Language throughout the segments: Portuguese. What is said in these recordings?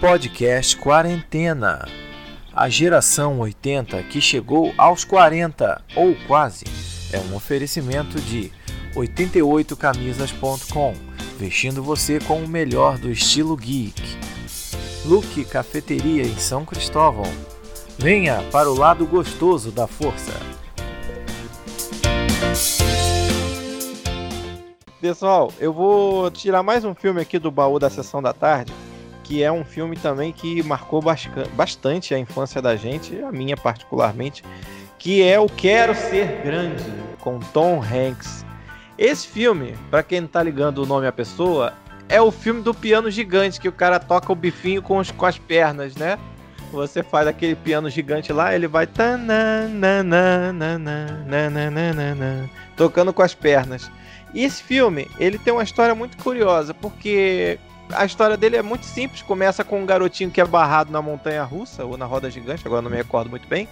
Podcast Quarentena. A geração 80 que chegou aos 40 ou quase é um oferecimento de 88camisas.com, vestindo você com o melhor do estilo geek. Luke Cafeteria em São Cristóvão. Venha para o lado gostoso da força. Pessoal, eu vou tirar mais um filme aqui do baú da sessão da tarde, que é um filme também que marcou bastante a infância da gente, a minha particularmente, que é o Quero Ser Grande, com Tom Hanks. Esse filme, para quem não tá ligando o nome à pessoa, é o filme do piano gigante, que o cara toca o bifinho com, os, com as pernas, né? Você faz aquele piano gigante lá, ele vai tocando com as pernas. E esse filme, ele tem uma história muito curiosa, porque a história dele é muito simples. Começa com um garotinho que é barrado na montanha russa, ou na roda gigante, agora não me recordo muito bem.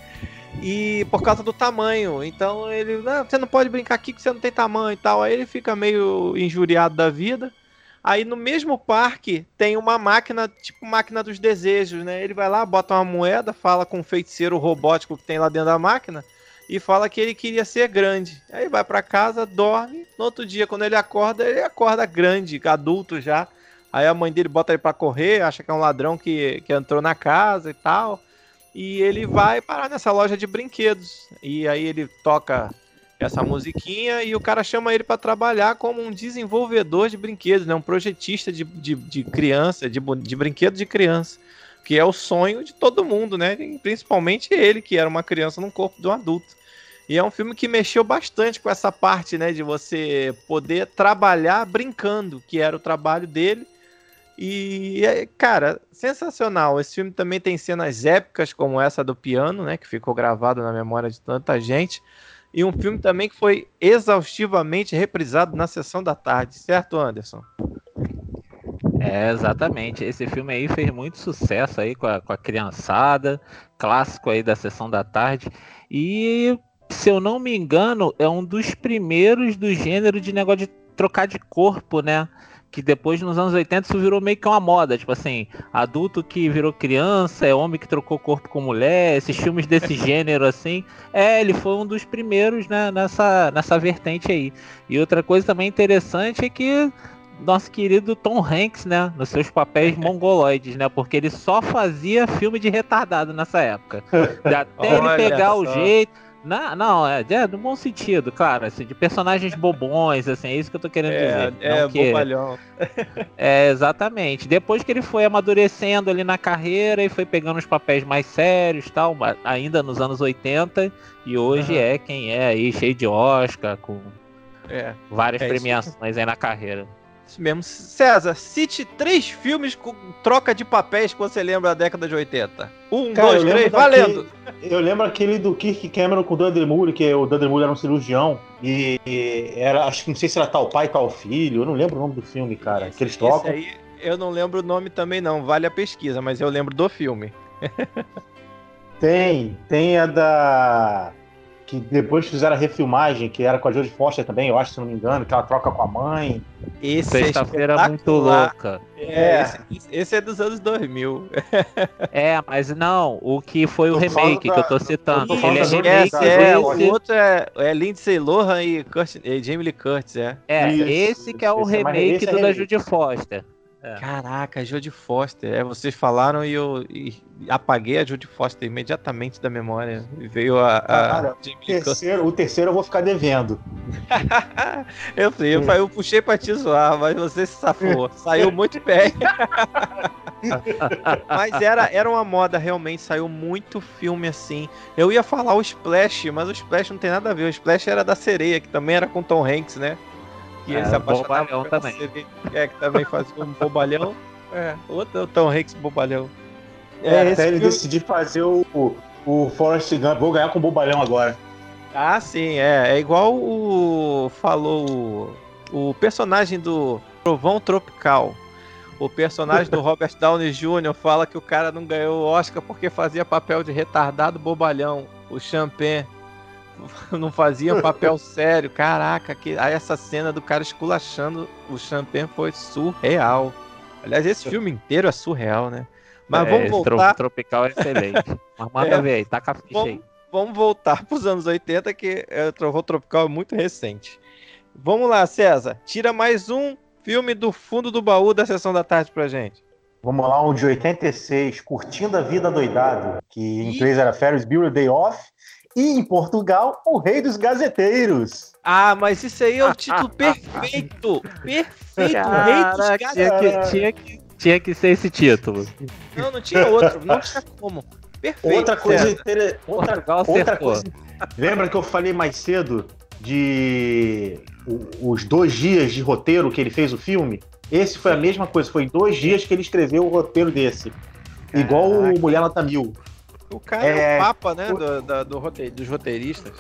E por causa do tamanho. Então ele. Não, você não pode brincar aqui que você não tem tamanho e tal. Aí ele fica meio injuriado da vida. Aí no mesmo parque tem uma máquina, tipo máquina dos desejos, né? Ele vai lá, bota uma moeda, fala com um feiticeiro robótico que tem lá dentro da máquina e fala que ele queria ser grande. Aí vai para casa, dorme. No outro dia, quando ele acorda, ele acorda grande, adulto já. Aí a mãe dele bota ele para correr, acha que é um ladrão que, que entrou na casa e tal. E ele vai parar nessa loja de brinquedos. E aí ele toca essa musiquinha e o cara chama ele para trabalhar como um desenvolvedor de brinquedos, né? Um projetista de, de, de criança, de, de brinquedo de criança que é o sonho de todo mundo, né? Principalmente ele, que era uma criança no corpo de um adulto. E é um filme que mexeu bastante com essa parte, né, de você poder trabalhar brincando, que era o trabalho dele. E, cara, sensacional. Esse filme também tem cenas épicas como essa do piano, né, que ficou gravado na memória de tanta gente. E um filme também que foi exaustivamente reprisado na sessão da tarde, certo, Anderson? É, exatamente. Esse filme aí fez muito sucesso aí com a, com a criançada, clássico aí da sessão da tarde. E se eu não me engano, é um dos primeiros do gênero de negócio de trocar de corpo, né? Que depois, nos anos 80, isso virou meio que uma moda. Tipo assim, adulto que virou criança, é homem que trocou corpo com mulher, esses filmes desse gênero, assim. É, ele foi um dos primeiros né, nessa, nessa vertente aí. E outra coisa também interessante é que nosso querido Tom Hanks, né? Nos seus papéis mongoloides, né? Porque ele só fazia filme de retardado nessa época. Até ele pegar só. o jeito não, não, é, é no bom sentido, claro, assim, de personagens bobões, assim, é isso que eu tô querendo é, dizer. É, que... bobalhão. é, exatamente. Depois que ele foi amadurecendo ali na carreira e foi pegando os papéis mais sérios tal, ainda nos anos 80, e hoje uhum. é quem é aí, cheio de Oscar, com é, várias é premiações aí na carreira. Isso mesmo. César, cite três filmes com troca de papéis que você lembra da década de 80. Um, Cara, dois, três, valendo! Eu lembro aquele do Kirk Cameron com o Dudley Moore, que o Dudley Moore era um cirurgião. E era, acho que não sei se era tal pai, tal filho. Eu não lembro o nome do filme, cara. Esse, que eles trocam. Aí, eu não lembro o nome também, não. Vale a pesquisa, mas eu lembro do filme. tem, tem a da que depois fizeram a refilmagem, que era com a Jodie Foster também, eu acho, se não me engano, que ela troca com a mãe. Esse é Sexta-feira é muito louca. É, é. Esse, esse, é dos anos 2000. é, mas não, o que foi o remake da, que eu tô citando. Ele é remake. É, esse... O outro é, é Lindsay Lohan e, Kurt, e Jamie Lee Curtis, é. É, isso, esse que é o é remake do da Jodie Foster. É. Caraca, Jodie Foster. É, vocês falaram e eu e apaguei a Jodie Foster imediatamente da memória. E veio a. a Cara, o, terceiro, o terceiro eu vou ficar devendo. eu, sei, eu, eu, puxei pra te zoar, mas você se safou. Saiu muito bem. mas era, era uma moda, realmente. Saiu muito filme assim. Eu ia falar o Splash, mas o Splash não tem nada a ver. O Splash era da sereia, que também era com Tom Hanks, né? Que ele é, se apaixonava também. CD, é, que também fazia um bobalhão. É, outro Tom Hanks bobalhão. É, é até ele decidir fazer o, o, o Forrest Gump. Vou ganhar com bobalhão agora. Ah, sim, é. É igual o. Falou o, o personagem do Trovão Tropical. O personagem do Robert Downey Jr. fala que o cara não ganhou o Oscar porque fazia papel de retardado bobalhão. O Champagne. não fazia papel sério. Caraca, que... aí essa cena do cara esculachando o Champagne foi surreal. Aliás, esse filme inteiro é surreal, né? Mas É, vamos voltar. tropical é excelente. Mas manda É. ver aí, taca a ficha aí. Vamos, vamos voltar para os anos 80, que é, o Trovão Tropical é muito recente. Vamos lá, César. Tira mais um filme do fundo do baú da sessão da tarde pra gente. Vamos lá, um de 86, Curtindo a Vida Doidado, que em inglês era Ferris Bueller Day Off, e em Portugal, O Rei dos Gazeteiros. Ah, mas isso aí é o título perfeito! Perfeito! Rei dos Caraca, Gatos. tinha que, tinha, que, tinha que ser esse título. Não, não tinha outro. Não tinha como. Perfeito. Outra coisa, César. inter- outra, Portugal outra coisa. Lembra que eu falei mais cedo de os dois dias de roteiro que ele fez o filme? Esse foi a mesma coisa, foi dois dias que ele escreveu o roteiro desse. Igual o Caraca. Mulher Nota Mil. O cara é, É, o papa, né? o- Do, da- do dos roteiristas.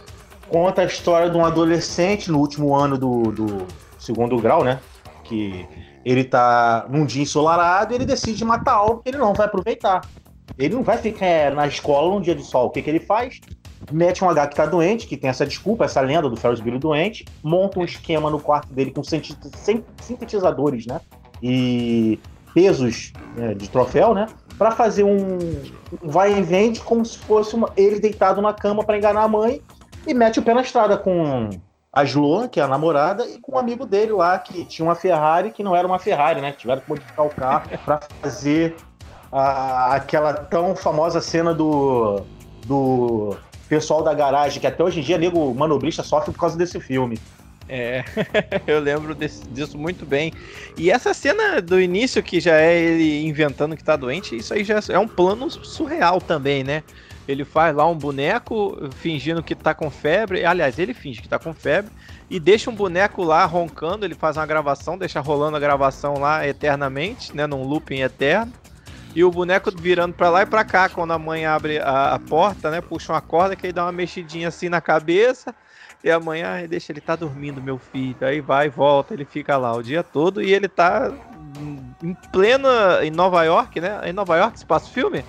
Conta a história de um adolescente no último ano do, do segundo grau, né? Que ele tá num dia ensolarado e ele decide matar algo que ele não vai aproveitar. Ele não vai ficar na escola num dia de sol. O que, que ele faz? Mete um H que tá doente, que tem essa desculpa, essa lenda do Ferris Bueller doente, monta um esquema no quarto dele com sintetizadores, né? E pesos né, de troféu, né? Pra fazer um, vai e vende como se fosse uma- ele deitado na cama pra enganar a mãe e mete o pé na estrada com a Sloan, que é a namorada, e com um amigo dele lá, que tinha uma Ferrari, que não era uma Ferrari, né? Tiveram que modificar o carro pra fazer a- aquela tão famosa cena do, do pessoal da garagem, que até hoje em dia, nego manobrista sofre por causa desse filme. É, eu lembro desse- disso muito bem. E essa cena do início, que já é ele inventando que tá doente, isso aí já é um plano surreal também, né? Ele faz lá um boneco fingindo que tá com febre. Aliás, ele finge que tá com febre. E deixa um boneco lá roncando. Ele faz uma gravação, deixa rolando a gravação lá eternamente, né? Num looping eterno. E o boneco virando pra lá e pra cá. Quando a mãe abre a, a porta, né? Puxa uma corda que aí dá uma mexidinha assim na cabeça. E amanhã ai, deixa ele tá dormindo, meu filho. Aí vai e volta, ele fica lá o dia todo e ele tá em plena em Nova York, né? Em Nova York se passa o filme?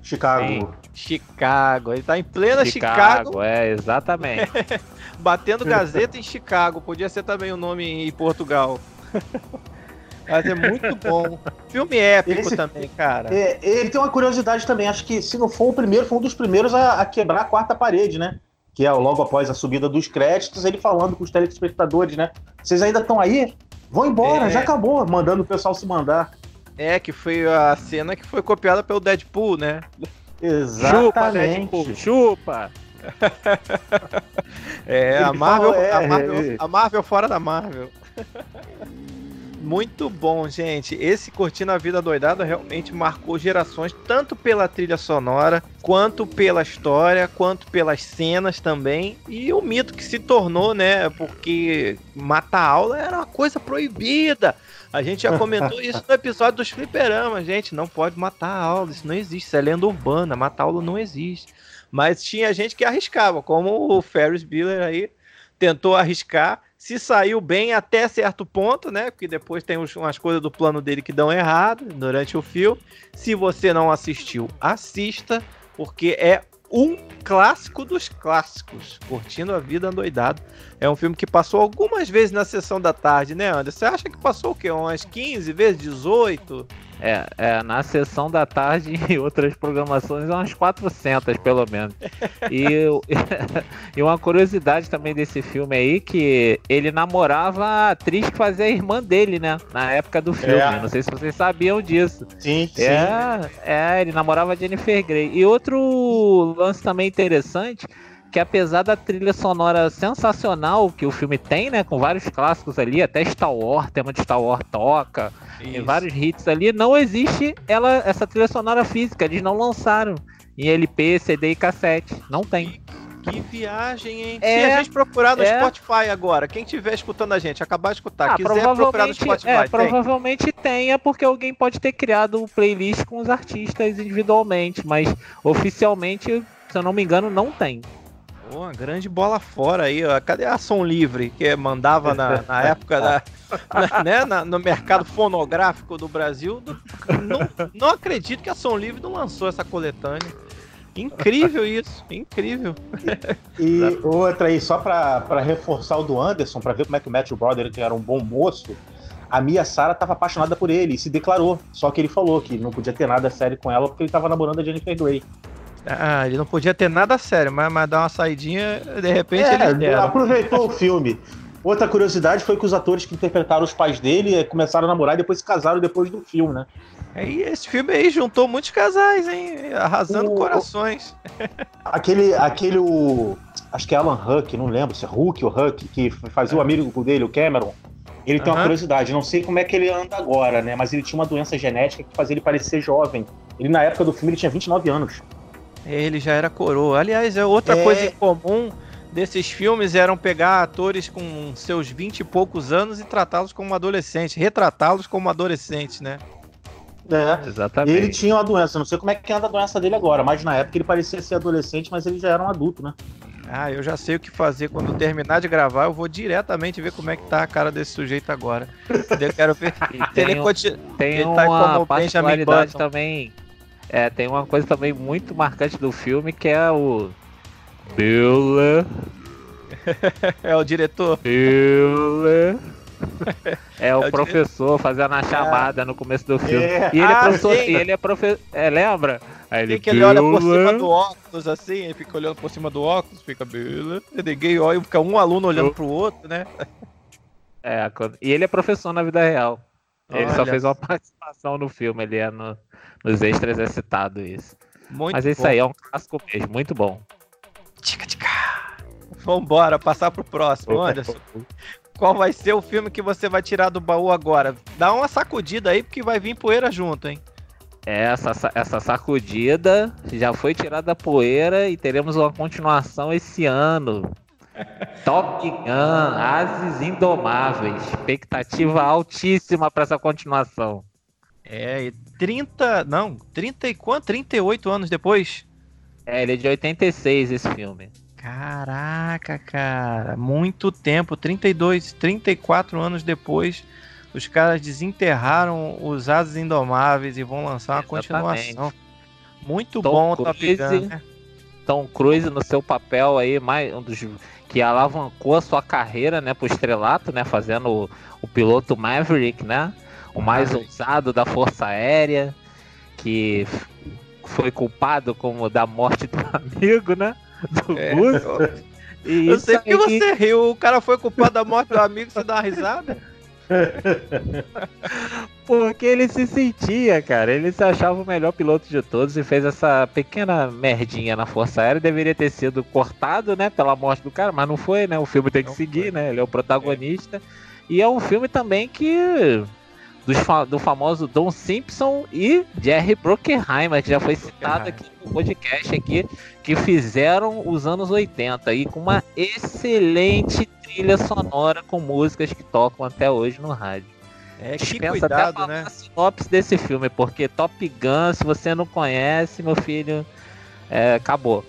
Chicago. Sim. Chicago. Ele tá em plena Chicago, é, exatamente. batendo gazeta em Chicago. Podia ser também o nome em Portugal. Mas é muito bom. Filme épico Esse- também, cara. É, ele tem uma curiosidade também, acho que se não for o primeiro, foi um dos primeiros a, a quebrar a quarta parede, né? Que é logo após a subida dos créditos, ele falando com os telespectadores, né? Vocês ainda estão aí? Vão embora, É. já acabou, mandando o pessoal se mandar. É, que foi a cena que foi copiada pelo Deadpool, né? chupa, Deadpool, Exatamente. chupa. É, a Ele Marvel, falou, é, a Marvel, é. a Marvel fora da Marvel. Muito bom, gente. Esse Curtindo a Vida Doidada realmente marcou gerações, tanto pela trilha sonora, quanto pela história, quanto pelas cenas também. E o mito que se tornou, né? Porque matar aula era uma coisa proibida. A gente já comentou isso no episódio dos fliperamas, gente. Não pode matar aula, isso não existe. Isso é lenda urbana, matar aula não existe. Mas tinha gente que arriscava, como o Ferris Bueller aí tentou arriscar, se saiu bem até certo ponto, né? Porque depois tem umas coisas do plano dele que dão errado durante o filme. Se você não assistiu, assista, porque é um clássico dos clássicos. Curtindo a vida doidado. É um filme que passou algumas vezes na sessão da tarde, né, Anderson? Você acha que passou o quê? Umas 15 vezes? 18? É, é, na sessão da tarde e outras programações, umas 400 pelo menos. E, e uma curiosidade também desse filme aí, que ele namorava a atriz que fazia a irmã dele, né? Na época do filme. É. Não sei se vocês sabiam disso. Sim, sim. É, é, ele namorava a Jennifer Grey. E outro lance também interessante, que apesar da trilha sonora sensacional que o filme tem, né? Com vários clássicos ali, até Star Wars, tema de Star Wars toca, tem vários hits ali, não existe ela, essa trilha sonora física, eles não lançaram em LP, CD e cassete. Não tem. Que viagem, hein? É, Se a gente procurar no é. Spotify agora, quem estiver escutando a gente, acabar de escutar, Ah, quiser procurar no Spotify, é, tem? provavelmente tenha, porque alguém pode ter criado um playlist com os artistas individualmente, mas oficialmente, se eu não me engano, não tem. Uma grande bola fora aí, ó. Cadê a Som Livre, que mandava na, na época da, na- né, na- no mercado fonográfico do Brasil? Não, não acredito que a Som Livre não lançou essa coletânea. Incrível isso, incrível. E outra aí, só pra reforçar o do Anderson, pra ver como é que o Matthew Broderick era um bom moço, a Mia Sara estava apaixonada por ele e se declarou. Só que ele falou que não podia ter nada sério com ela porque ele estava namorando a Jennifer Grey. Ah, ele não podia ter nada sério, mas, mas dar uma saidinha, de repente É, deram. aproveitou o filme. Outra curiosidade foi que os atores que interpretaram os pais dele eh, começaram a namorar e depois se casaram depois do filme, né? Aí esse filme aí juntou muitos casais, hein? Arrasando O- corações. Aquele, aquele, o, acho que é Alan Huck, não lembro se é Huck ou Huck, que fazia o amigo dele, o Cameron. Ele tem uma curiosidade, não sei como é que ele anda agora, né? Mas ele tinha uma doença genética que fazia ele parecer jovem. Ele, na época do filme, ele tinha 29 anos. Ele já era coroa. Aliás, é outra É. coisa comum desses filmes eram pegar atores com seus 20 e poucos anos e tratá-los como adolescentes, retratá-los como adolescentes, né? É. Exatamente. Ele tinha uma doença, não sei como é que anda a doença dele agora, mas na época ele parecia ser adolescente, mas ele já era um adulto, né? Ah, eu já sei o que fazer. Quando eu terminar de gravar, eu vou diretamente ver como é que tá a cara desse sujeito agora. Eu quero ver ele tem, um- continua. tem ele tá uma particularidade também. É, tem uma coisa também muito marcante do filme que é o. Bill. É o diretor. Bill. É o É o professor fazendo a chamada no começo do filme. É. E ele é Ah, professor. sim. E ele é professor. É, lembra? Aí ele, que ele olha por cima do óculos, assim, ele fica olhando por cima do óculos, fica bela. Ninguém olha, fica um aluno olhando pro outro, né? É, e ele é professor na vida real. Ele só Olha fez uma participação no filme, ele é no- nos extras é citado isso. Muito Mas isso bom. aí é um clássico mesmo, muito bom. Tica, tica. Vambora, passar pro próximo, Anderson. Qual vai ser o filme que você vai tirar do baú agora? Dá uma sacudida aí, porque vai vir poeira junto, hein? Essa, sa- essa sacudida já foi tirada da poeira e teremos uma continuação esse ano. Top Gun, Ases Indomáveis. Expectativa altíssima para essa continuação. É, e 30. Não, 30 e quanto? 38 anos depois? É, ele é de 86 esse filme. Caraca, cara. Muito tempo 32, 34 anos depois. Os caras desenterraram os Asas Indomáveis e vão lançar uma Exatamente. continuação. Muito Tom bom Top. Gun. né? Tom Cruise no seu papel aí, mais um dos que alavancou a sua carreira, né, pro estrelato, né, fazendo o, o piloto Maverick, né, o mais ousado da Força Aérea, que foi culpado como da morte do amigo, né, do É, E eu sei porque aí- você riu. O cara foi culpado da morte do amigo, você dá uma risada. Porque ele se sentia, cara. Ele se achava o melhor piloto de todos e fez essa pequena merdinha na Força Aérea. Deveria ter sido cortado, né, pela morte do cara, mas não foi, né? O filme tem que Não seguir, foi. né? Ele é o protagonista. E é um filme também que. Fa- do famoso Don Simpson e Jerry Bruckheimer, que já foi citado aqui no podcast aqui, que fizeram os anos 80 e com uma excelente trilha sonora com músicas que tocam até hoje no rádio. É, que até cuidado, falar né? a sinopse desse filme, porque Top Gun, se você não conhece, meu filho, é, acabou.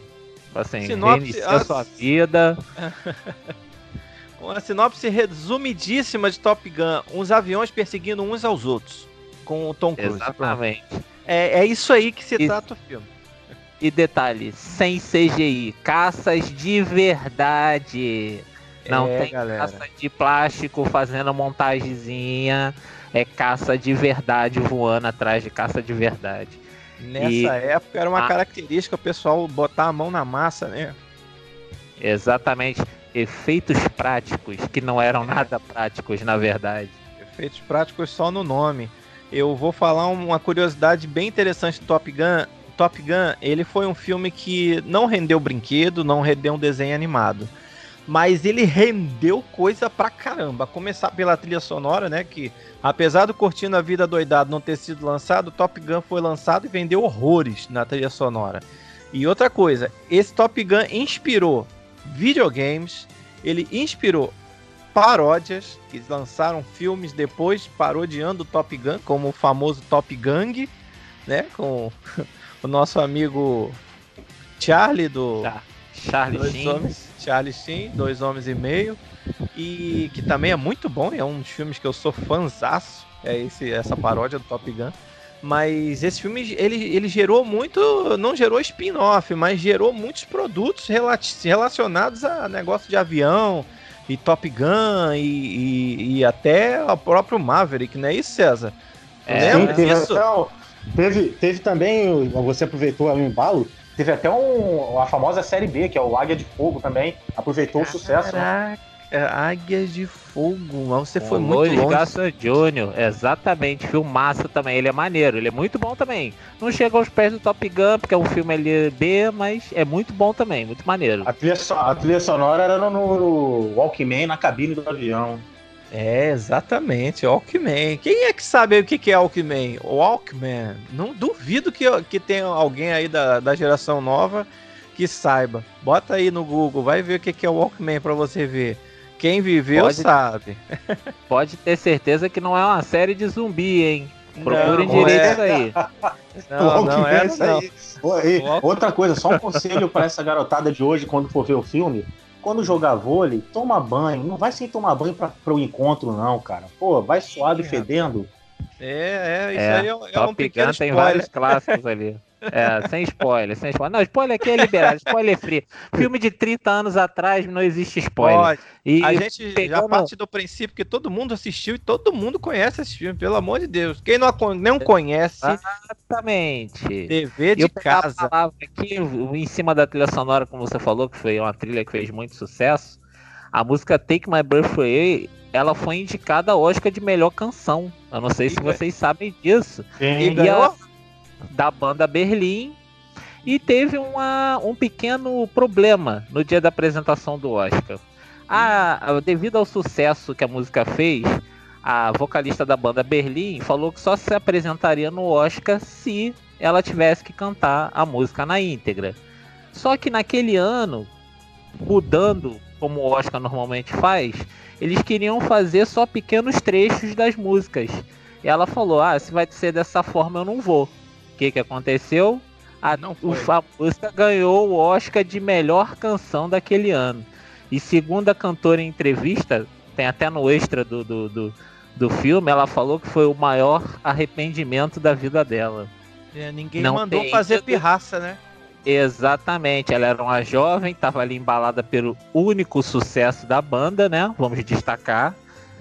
Assim, Sinopse, reinicia a sua vida. Uma sinopse resumidíssima de Top Gun: uns aviões perseguindo uns aos outros. Com o Tom Cruise. Exatamente. É, é isso aí que se Isso. trata o filme. E detalhe, sem CGI, caças de verdade. Não É, tem galera. caça de plástico fazendo montagenzinha. É caça de verdade voando atrás de caça de verdade. Nessa E- época era uma Ah. característica o pessoal botar a mão na massa, né? Exatamente. Efeitos práticos que não eram nada práticos, na verdade. Efeitos práticos só no nome. Eu vou falar uma curiosidade bem interessante do Top Gun. Top Gun, ele foi um filme que não rendeu brinquedo, não rendeu um desenho animado. Mas ele rendeu coisa pra caramba. Começar pela trilha sonora, né? Que apesar do Curtindo a Vida Doidado não ter sido lançado, Top Gun foi lançado e vendeu horrores na trilha sonora. E outra coisa, esse Top Gun inspirou videogames, ele inspirou paródias, que lançaram filmes depois parodiando o Top Gun, como o famoso Top Gang, né? Com o nosso amigo Charlie do Tá. Charlie Dois Sheen. Homens, Charlie Sheen, Dois Homens e Meio, e que também é muito bom, é um dos filmes que eu sou fãzaço, é esse, essa paródia do Top Gun. Mas esse filme, ele, ele gerou muito, não gerou spin-off, mas gerou muitos produtos relacionados a negócio de avião, e Top Gun e, e, e até o próprio Maverick, não é isso, César? É, Sim, teve, isso? teve, teve também, você aproveitou o embalo, teve até um, a famosa série B, que é o Águia de Fogo também, aproveitou Caraca. o sucesso. Né? É, Águias de Fogo, mas você foi muito longe. Garça Júnior, exatamente, filmaço também, ele é maneiro, ele é muito bom também. Não chega aos pés do Top Gun, porque é um filme ali B, mas é muito bom também, muito maneiro. A trilha, a trilha sonora era no, no Walkman, na cabine do avião. É, exatamente, Walkman. Quem é que sabe o que é Walkman? Walkman. Não duvido que, que tenha alguém aí da, da geração nova que saiba. Bota aí no Google, vai ver o que é o Walkman para você ver. Quem viveu pode, sabe. Pode ter certeza que não é uma série de zumbi, hein? Procurem direito é. isso aí. Não, não é, não. Outra coisa, só um conselho para essa garotada de hoje quando for ver o filme. Quando jogar vôlei, toma banho. Não vai sem tomar banho para o encontro, não, cara. Pô, vai suado e fedendo. É, é, isso é, aí é, é um pequeno Gun tem vários clássicos ali. É, sem spoiler, sem spoiler. Não, spoiler aqui é liberado, spoiler free. Filme de 30 anos atrás não existe spoiler. Pode. E a gente pegando... já parte do princípio que todo mundo assistiu e todo mundo conhece esse filme, pelo amor de Deus. Quem não, não conhece. Exatamente. TV de casa. aqui em cima da trilha sonora, como você falou, que foi uma trilha que fez muito sucesso. A música Take My Breath Away, ela foi indicada ao Oscar de melhor canção. Eu não sei e se vocês sabem disso. Quem e ela da banda Berlim e teve uma, um pequeno problema no dia da apresentação do Oscar. A, devido ao sucesso que a música fez, a vocalista da banda Berlim falou que só se apresentaria no Oscar se ela tivesse que cantar a música na íntegra. Só que naquele ano, mudando como o Oscar normalmente faz, eles queriam fazer só pequenos trechos das músicas. E ela falou: Ah, se vai ser dessa forma, eu não vou que, que aconteceu? A, não foi. a música ganhou o Oscar de melhor canção daquele ano. E segundo a cantora em entrevista, tem até no extra do, do, do, do filme, ela falou que foi o maior arrependimento da vida dela. É, ninguém não mandou fazer pirraça, né? Exatamente, ela era uma jovem, estava ali embalada pelo único sucesso da banda, né? Vamos destacar.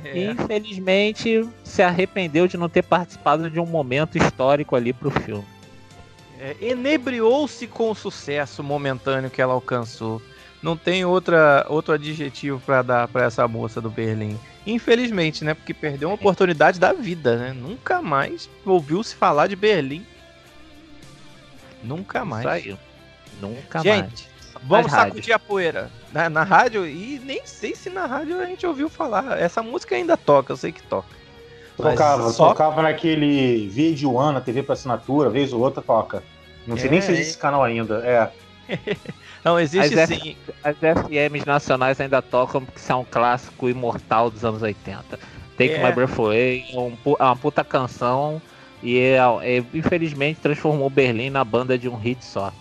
É. E infelizmente se arrependeu de não ter participado de um momento histórico ali pro filme. É, enebriou-se com o sucesso momentâneo que ela alcançou. Não tem outra, outro adjetivo para dar para essa moça do Berlim. Infelizmente, né? Porque perdeu uma oportunidade da vida, né? Nunca mais ouviu-se falar de Berlim. Nunca mais. Saiu. Nunca Gente, mais. Vamos sacudir a poeira na, na, rádio e nem sei se na rádio a gente ouviu falar. Essa música ainda toca, eu sei que toca. Tocava, só... tocava naquele vídeo One, na TV para assinatura, vez ou outra toca. Não sei é, nem se existe esse canal ainda. É. Não, existe as sim. F, as FMs nacionais ainda tocam porque são um clássico imortal dos anos 80. Take é. My Breath Away é, um, é uma puta canção e é, é, infelizmente transformou Berlim na banda de um hit só.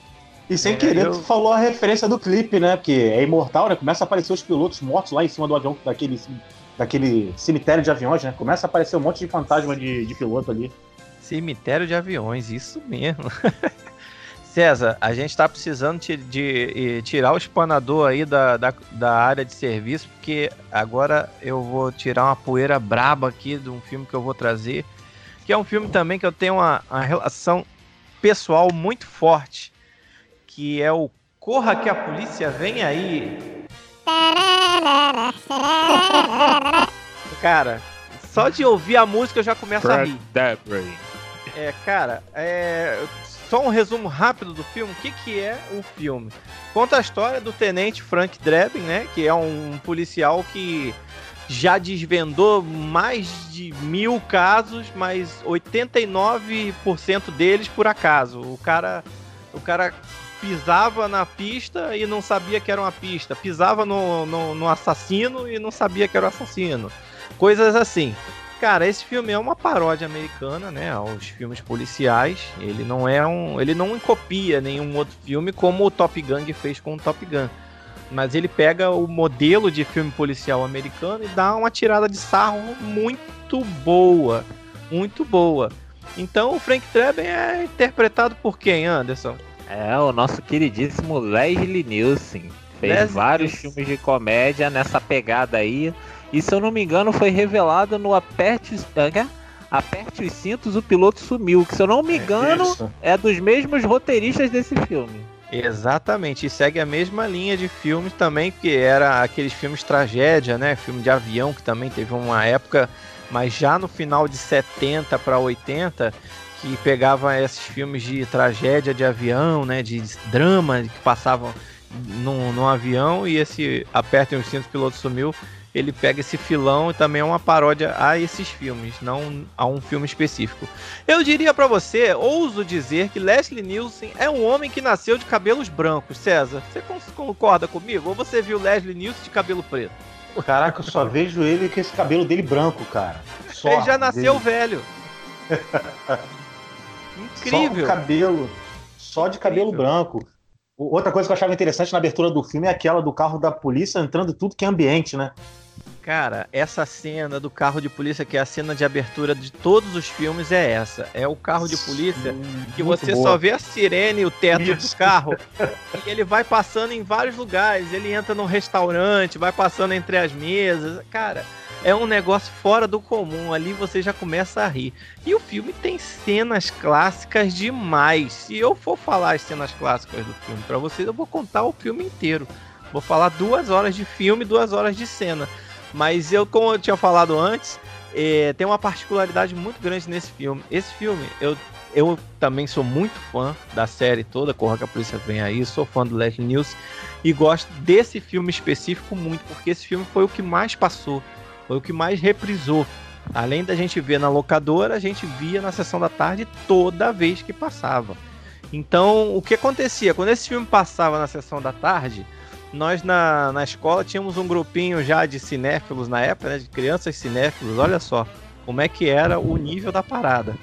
E sem é, querer, eu... tu falou a referência do clipe, né? Porque é imortal, né? Começa a aparecer os pilotos mortos lá em cima do avião, daquele, daquele cemitério de aviões, né? Começa a aparecer um monte de fantasma de, de piloto ali. Cemitério de aviões, isso mesmo. César, a gente tá precisando de, de, de, tirar o espanador aí da, da, da, área de serviço, porque agora eu vou tirar uma poeira braba aqui de um filme que eu vou trazer, que é um filme também que eu tenho uma, uma relação pessoal muito forte que é o Corra que a polícia vem aí. Cara, só de ouvir a música eu já começo a rir. É, cara, é, só um resumo rápido do filme. O que, que é o filme? Conta a história do tenente Frank Drebin, né? Que é um policial que já desvendou mais de mil casos, mas 89% deles por acaso. O cara, o cara pisava na pista e não sabia que era uma pista, pisava no, no, no assassino e não sabia que era o assassino. Coisas assim. Cara, esse filme é uma paródia americana, né, aos filmes policiais. Ele não é um, ele não copia nenhum outro filme como o Top Gun fez com o Top Gun. Mas ele pega o modelo de filme policial americano e dá uma tirada de sarro muito boa, muito boa. Então o Frank Drebin é interpretado por quem, Anderson? É, o nosso queridíssimo Leslie Nielsen. Fez Leslie vários Nielsen. filmes de comédia nessa pegada aí. E se eu não me engano, foi revelado no Aperte, é? Aperte os cintos, o piloto sumiu. Que se eu não me é engano, é, é dos mesmos roteiristas desse filme. Exatamente, e segue a mesma linha de filmes também, que era aqueles filmes tragédia, né? Filme de avião, que também teve uma época, mas já no final de 70 para 80, que pegava esses filmes de tragédia de avião, né? De drama que passavam num, num avião e esse Apertem os Cintos, o piloto sumiu ele pega esse filão e também é uma paródia a esses filmes, não a um filme específico. Eu diria para você, ouso dizer que Leslie Nielsen é um homem que nasceu de cabelos brancos, César. Você concorda comigo? Ou você viu Leslie Nielsen de cabelo preto? Caraca, eu só vejo ele com esse cabelo dele branco, cara. Só ele já nasceu dele. velho. Incrível. Só de cabelo, só de cabelo Incrível. branco. Outra coisa que eu achava interessante na abertura do filme é aquela do carro da polícia entrando tudo que é ambiente, né? Cara, essa cena do carro de polícia, que é a cena de abertura de todos os filmes, é essa. É o carro de polícia Sim, que você boa. só vê a sirene e o teto Isso. do carro. e ele vai passando em vários lugares. Ele entra num restaurante, vai passando entre as mesas. Cara, é um negócio fora do comum. Ali você já começa a rir. E o filme tem cenas clássicas demais. Se eu for falar as cenas clássicas do filme para vocês, eu vou contar o filme inteiro. Vou falar duas horas de filme, duas horas de cena. Mas eu, como eu tinha falado antes, é, tem uma particularidade muito grande nesse filme. Esse filme, eu, eu também sou muito fã da série toda, Corra que a Polícia Vem Aí, sou fã do Leslie News e gosto desse filme específico muito, porque esse filme foi o que mais passou, foi o que mais reprisou. Além da gente ver na locadora, a gente via na sessão da tarde toda vez que passava. Então, o que acontecia? Quando esse filme passava na sessão da tarde, nós na, na escola tínhamos um grupinho já de cinéfilos na época, né, de crianças cinéfilos, olha só como é que era o nível da parada.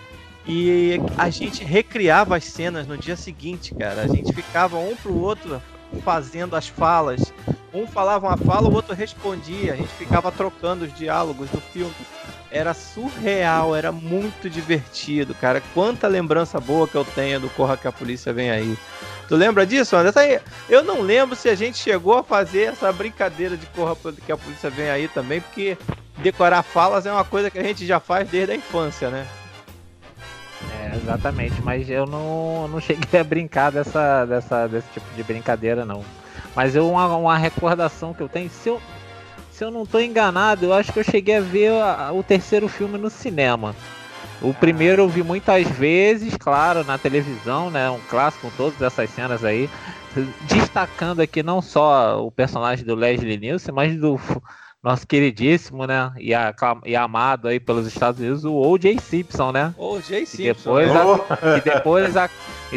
E a gente recriava as cenas no dia seguinte, cara. A gente ficava um pro outro fazendo as falas. Um falava uma fala, o outro respondia. A gente ficava trocando os diálogos do filme. Era surreal, era muito divertido, cara. Quanta lembrança boa que eu tenho do Corra que a Polícia Vem Aí. Tu lembra disso, Anderson? Eu não lembro se a gente chegou a fazer essa brincadeira de corra que a polícia vem aí também, porque decorar falas é uma coisa que a gente já faz desde a infância, né? É, exatamente, mas eu não, não cheguei a brincar dessa, dessa, desse tipo de brincadeira, não. Mas eu, uma, uma recordação que eu tenho, se eu, se eu não estou enganado, eu acho que eu cheguei a ver a, o terceiro filme no cinema. O primeiro eu vi muitas vezes, claro, na televisão, né? Um clássico com todas essas cenas aí. Destacando aqui não só o personagem do Leslie Nielsen, mas do nosso queridíssimo, né? E, a, e amado aí pelos Estados Unidos, o O.J. Simpson, né? O.J. Simpson. E depois, a, e depois a,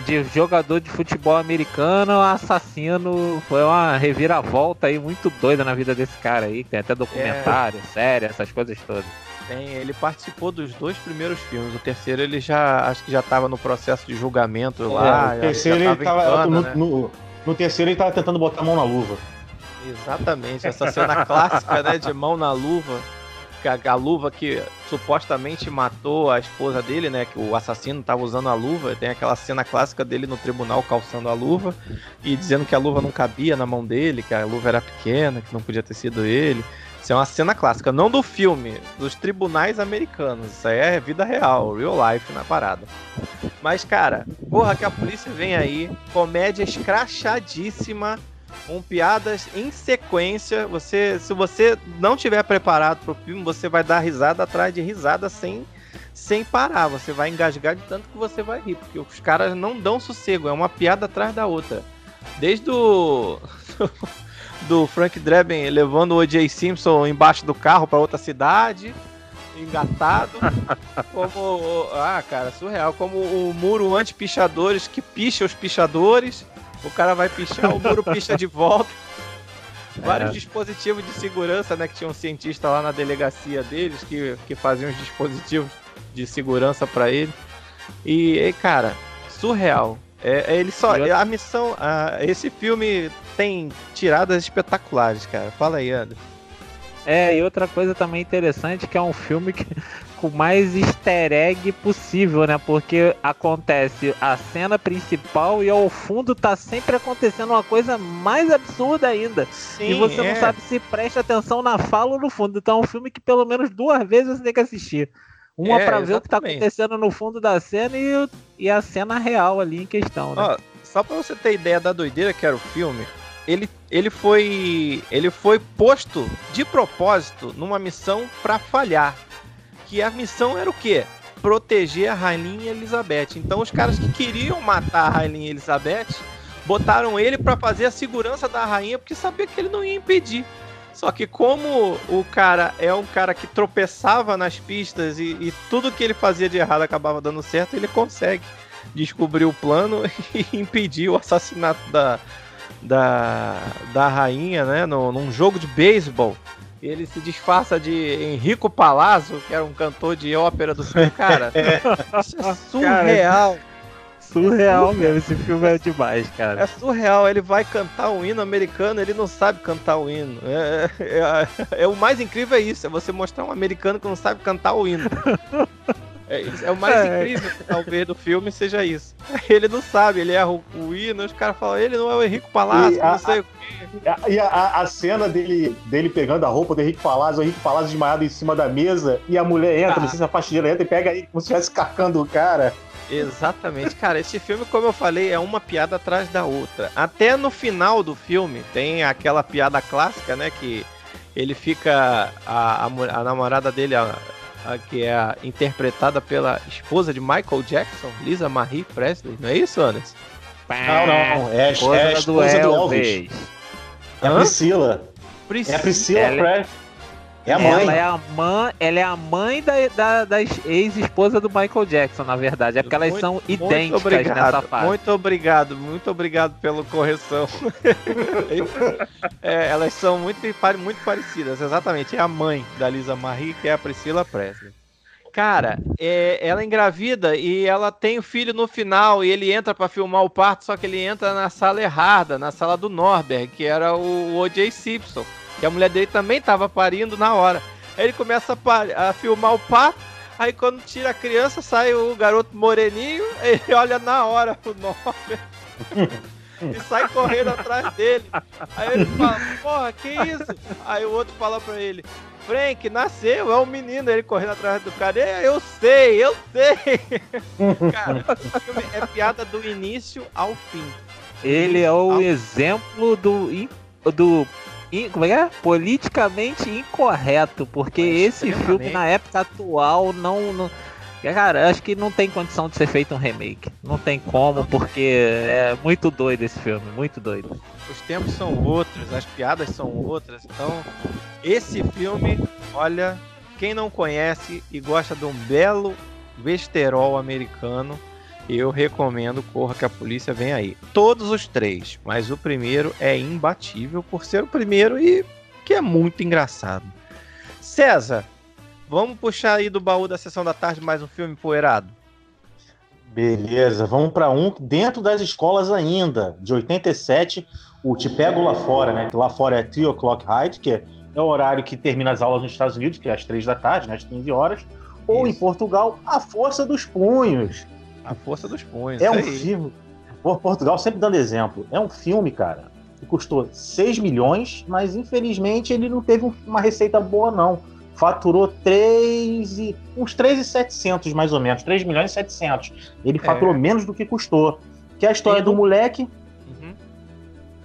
de jogador de futebol americano, assassino. Foi uma reviravolta aí muito doida na vida desse cara aí. Tem até documentário, é. série, essas coisas todas. Tem, ele participou dos dois primeiros filmes. O terceiro ele já acho que já estava no processo de julgamento é, lá. O terceiro ele tava, no, né? no, no, terceiro ele tava tentando botar a mão na luva. Exatamente, essa cena clássica, né, de mão na luva. A, a, luva que supostamente matou a esposa dele, né? Que o assassino estava usando a luva. Tem aquela cena clássica dele no tribunal calçando a luva e dizendo que a luva não cabia na mão dele, que a luva era pequena, que não podia ter sido ele. Isso é uma cena clássica, não do filme, dos tribunais americanos. Isso aí é vida real, real life na parada. Mas, cara, porra que a polícia vem aí, comédia escrachadíssima, com piadas em sequência. Você, se você não tiver preparado pro filme, você vai dar risada atrás de risada sem sem parar. Você vai engasgar de tanto que você vai rir, porque os caras não dão sossego, é uma piada atrás da outra. Desde o do Frank Drebin levando o O.J. Simpson embaixo do carro para outra cidade, engatado. como. Ah, cara, surreal. Como o muro anti-pichadores que picha os pichadores. O cara vai pichar, o muro picha de volta. Vários é. dispositivos de segurança, né? Que tinha um cientista lá na delegacia deles que, que faziam os dispositivos de segurança para ele. E, e, cara, surreal. É, é, ele só. A missão. A, esse filme tem tiradas espetaculares, cara. Fala aí, André. É, e outra coisa também interessante que é um filme que, com mais easter egg possível, né? Porque acontece a cena principal e ao fundo tá sempre acontecendo uma coisa mais absurda ainda. Sim, e você é. não sabe se presta atenção na fala ou no fundo. Então é um filme que pelo menos duas vezes você tem que assistir. Uma É, pra ver o que tá acontecendo no fundo da cena e, e a cena real ali em questão, né? Ó, só pra você ter ideia da doideira que era o filme, ele, ele foi ele foi posto de propósito numa missão pra falhar. Que a missão era o quê? Proteger a Rainha Elizabeth. Então os caras que queriam matar a Rainha Elizabeth botaram ele pra fazer a segurança da rainha porque sabia que ele não ia impedir. Só que como o cara é um cara que tropeçava nas pistas e, e tudo que ele fazia de errado acabava dando certo, ele consegue descobrir o plano e impedir o assassinato da, da, da rainha, né? No, num jogo de beisebol. Ele se disfarça de Enrico Palazzo, que era um cantor de ópera do filme. Cara, isso é surreal. Surreal mesmo, esse filme é demais, cara. É surreal, ele vai cantar o hino americano, ele não sabe cantar o hino. É, é- é- o mais incrível é isso, é você mostrar um americano que não sabe cantar o hino. É, é o mais É. incrível, talvez, do filme seja isso. Ele não sabe, ele erra o, o hino, os caras falam, ele não é o Henrico Palazzo, a- não sei o quê. E a, a- a cena dele, dele pegando a roupa do Henrique Palazzo, o Henrique Palazzo desmaiado em cima da mesa, e a mulher entra, Ah. não sei se a faxineira entra e pega ele como se estivesse carcando o cara. Exatamente, cara, esse filme, como eu falei, é uma piada atrás da outra. Até no final do filme tem aquela piada clássica, né? Que ele fica. A, a, a namorada dele, a, a- que é a- interpretada pela esposa de Michael Jackson, Lisa Marie Presley, não é isso, Anderson? Não, não, é, a- Esposa, é a do esposa do Elvis. Elvis. É a? Priscila. Pris- É a Priscila Ela- Presley. É a mãe. Ela é a mãe, ela é a mãe da, da, da ex-esposa do Michael Jackson, na verdade. É porque elas Muito- são Muito idênticas obrigado, nessa fase. muito obrigado, muito obrigado pela correção. É, elas são muito, muito parecidas, exatamente. É a mãe da Lisa Marie, que é a Priscila Presley. Cara, é, ela é engravida e ela tem o filho no final e ele entra pra filmar o parto, só que ele entra na sala errada, na sala do Norberg, que era o O.J. Simpson, que a mulher dele também tava parindo na hora. Aí ele começa a, par- a filmar o parto, aí quando tira a criança, sai o garoto moreninho, ele olha na hora o Norberg e sai correndo atrás dele. Aí ele fala, porra, que isso? Aí o outro fala pra ele, Frank, nasceu, é um menino, ele correndo atrás do cara. "É, Eu sei, eu sei. cara, é piada do início ao fim. Ele é o Ah. exemplo do. do como é que é? Politicamente incorreto, porque Mas esse filme na época atual não, não. Cara, acho que não tem condição de ser feito um remake. Não tem como, porque é muito doido esse filme, muito doido. Os tempos são outros, as piadas são outras. Então, esse filme, olha, quem não conhece e gosta de um belo besterol americano, eu recomendo Corra que a Polícia vem aí. Todos os três, mas o primeiro é imbatível por ser o primeiro e que é muito engraçado. César, vamos puxar aí do baú da sessão da tarde mais um filme poeirado. Beleza, vamos para um dentro das escolas ainda, de 87, o Te Pego Lá Fora, né? Que lá fora é 3 o'clock High, que é o horário que termina as aulas nos Estados Unidos, que é às 3 da tarde, né? às 15 horas. Ou em Isso. Portugal, A Força dos Punhos. A Força dos Punhos. É um aí. filme. Portugal sempre dando exemplo. É um filme, cara, que custou 6 milhões, mas infelizmente ele não teve um- uma receita boa, não. Faturou 3 e, uns 3,700 mais ou menos, 3 milhões e 700. Ele faturou menos do que custou. Que é a história É. E do moleque. Uhum.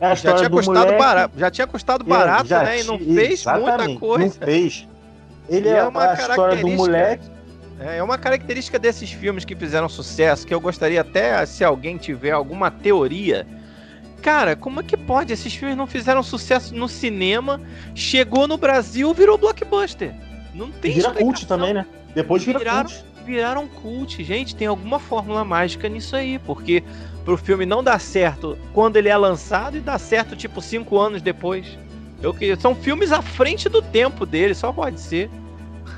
É a Já tinha do custado moleque. barato, já tinha custado É, barato, já né? E não fez muita coisa. Não fez. Ele é, é uma a história do moleque. É é uma característica desses filmes que fizeram sucesso, que eu gostaria até, se alguém tiver alguma teoria. Cara, como é que pode? Esses filmes não fizeram sucesso no cinema, chegou no Brasil, virou blockbuster. Não tem Vira explicação. cult também, né? Depois vira Viraram- cult. Viraram cult, gente. Tem alguma fórmula mágica nisso aí, porque pro filme não dar certo quando ele é lançado e dá certo tipo cinco anos depois. Eu que são filmes à frente do tempo dele, só pode ser.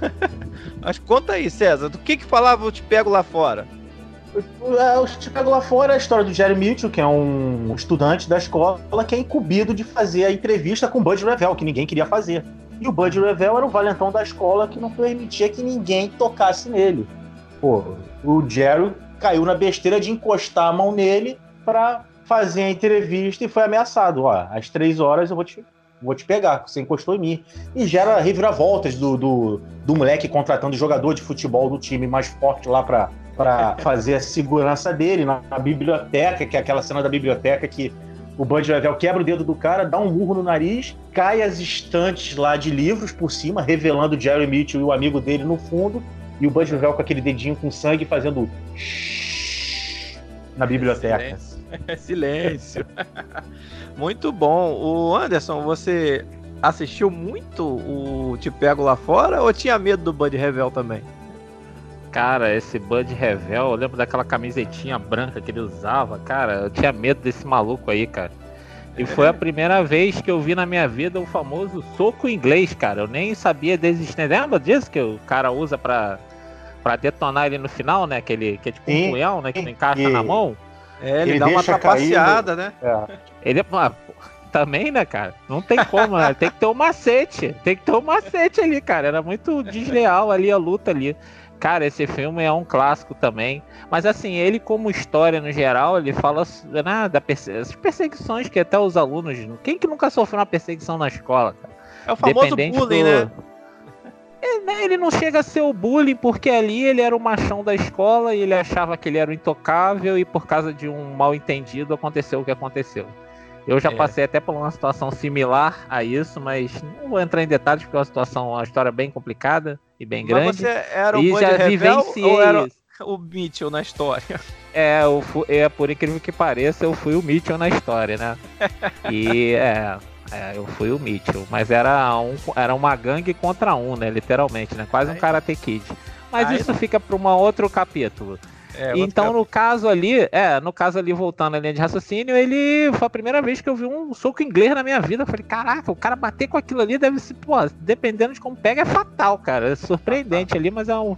Mas conta aí, César, do que que falava eu te pego lá fora? É, Eu te pego lá fora a história do Jerry Mitchell, que é um estudante da escola que é incumbido de fazer a entrevista com Bud Revell, que ninguém queria fazer. E o Bud Revell era o valentão da escola que não permitia que ninguém tocasse nele. Pô, o Jerry caiu na besteira de encostar a mão nele para fazer a entrevista e foi ameaçado. Ó, às três horas eu vou te, vou te pegar, você encostou em mim. E gera reviravoltas do, do, do moleque contratando jogador de futebol do time mais forte lá para para fazer a segurança dele na, na, biblioteca, que é aquela cena da biblioteca que o Bud Level quebra o dedo do cara, dá um murro no nariz, cai as estantes lá de livros por cima, revelando o Jerry Mitchell e o amigo dele no fundo, e o Bud Level com aquele dedinho com sangue fazendo na biblioteca. Silêncio. Silêncio. Muito bom. O Anderson, você assistiu muito o Te Pego Lá Fora ou tinha medo do Bud Revel também? Cara, esse Bud Revel, eu lembro daquela camisetinha branca que ele usava, cara, eu tinha medo desse maluco aí, cara. E foi a primeira vez que eu vi na minha vida o famoso soco inglês, cara. Eu nem sabia da existência. Lembra disso que o cara usa pra, pra detonar ele no final, né? Aquele, que é tipo um punhal, né? Que não encaixa na mão. É, ele, ele dá uma trapaceada, né? É. Ele é. Também, né, cara? Não tem como, né? Tem que ter um macete. Tem que ter um macete ali, cara. Era muito desleal ali a luta ali. Cara, esse filme é um clássico também. Mas assim, ele como história no geral, ele fala né, da perse perseguições que até os alunos. Quem que nunca sofreu uma perseguição na escola? Cara? É o famoso bullying, do... né? Ele, né, ele não chega a ser o bullying porque ali ele era o machão da escola e ele achava que ele era o intocável e por causa de um mal entendido aconteceu o que aconteceu. Eu já é. passei até por uma situação similar a isso, mas não vou entrar em detalhes porque é uma situação, uma história bem complicada e bem grande. Mas você era o e já vivenciei ou era o Mitchell na história? É, eu fui, é, por incrível que pareça, eu fui o Mitchell na história, né? e é, é, eu fui o Mitchell, mas era, um, era uma gangue contra um, né? Literalmente, né? Quase um Karate Kid. Mas Aí isso fica para um outro capítulo. É, então, no caso ali, é, no caso ali, voltando à linha de raciocínio, ele foi a primeira vez que eu vi um soco inglês na minha vida. Eu falei, caraca, o cara bater com aquilo ali deve ser, pô, dependendo de como pega, é fatal, cara. É surpreendente ali, mas é um,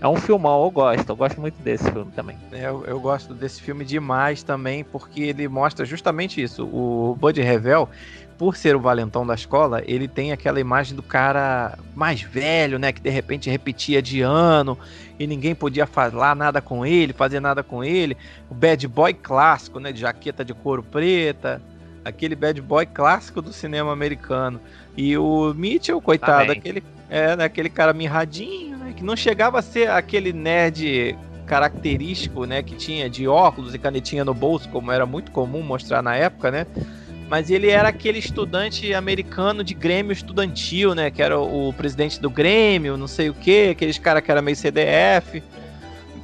é um filmão, eu gosto. Eu gosto muito desse filme também. É, eu, eu, gosto desse filme demais também, porque ele mostra justamente isso. O Bud Revel, por ser o valentão da escola, ele tem aquela imagem do cara mais velho, né? Que de repente repetia de ano e ninguém podia falar nada com ele, fazer nada com ele. O bad boy clássico, né? De jaqueta de couro preta. Aquele bad boy clássico do cinema americano. E o Mitchell, coitado, aquele, é, né, aquele cara mirradinho, né? Que não chegava a ser aquele nerd característico, né? Que tinha de óculos e canetinha no bolso, como era muito comum mostrar na época, né? Mas ele era aquele estudante americano de Grêmio estudantil, né? Que era o, presidente do Grêmio, não sei o que, aqueles cara que era meio CDF.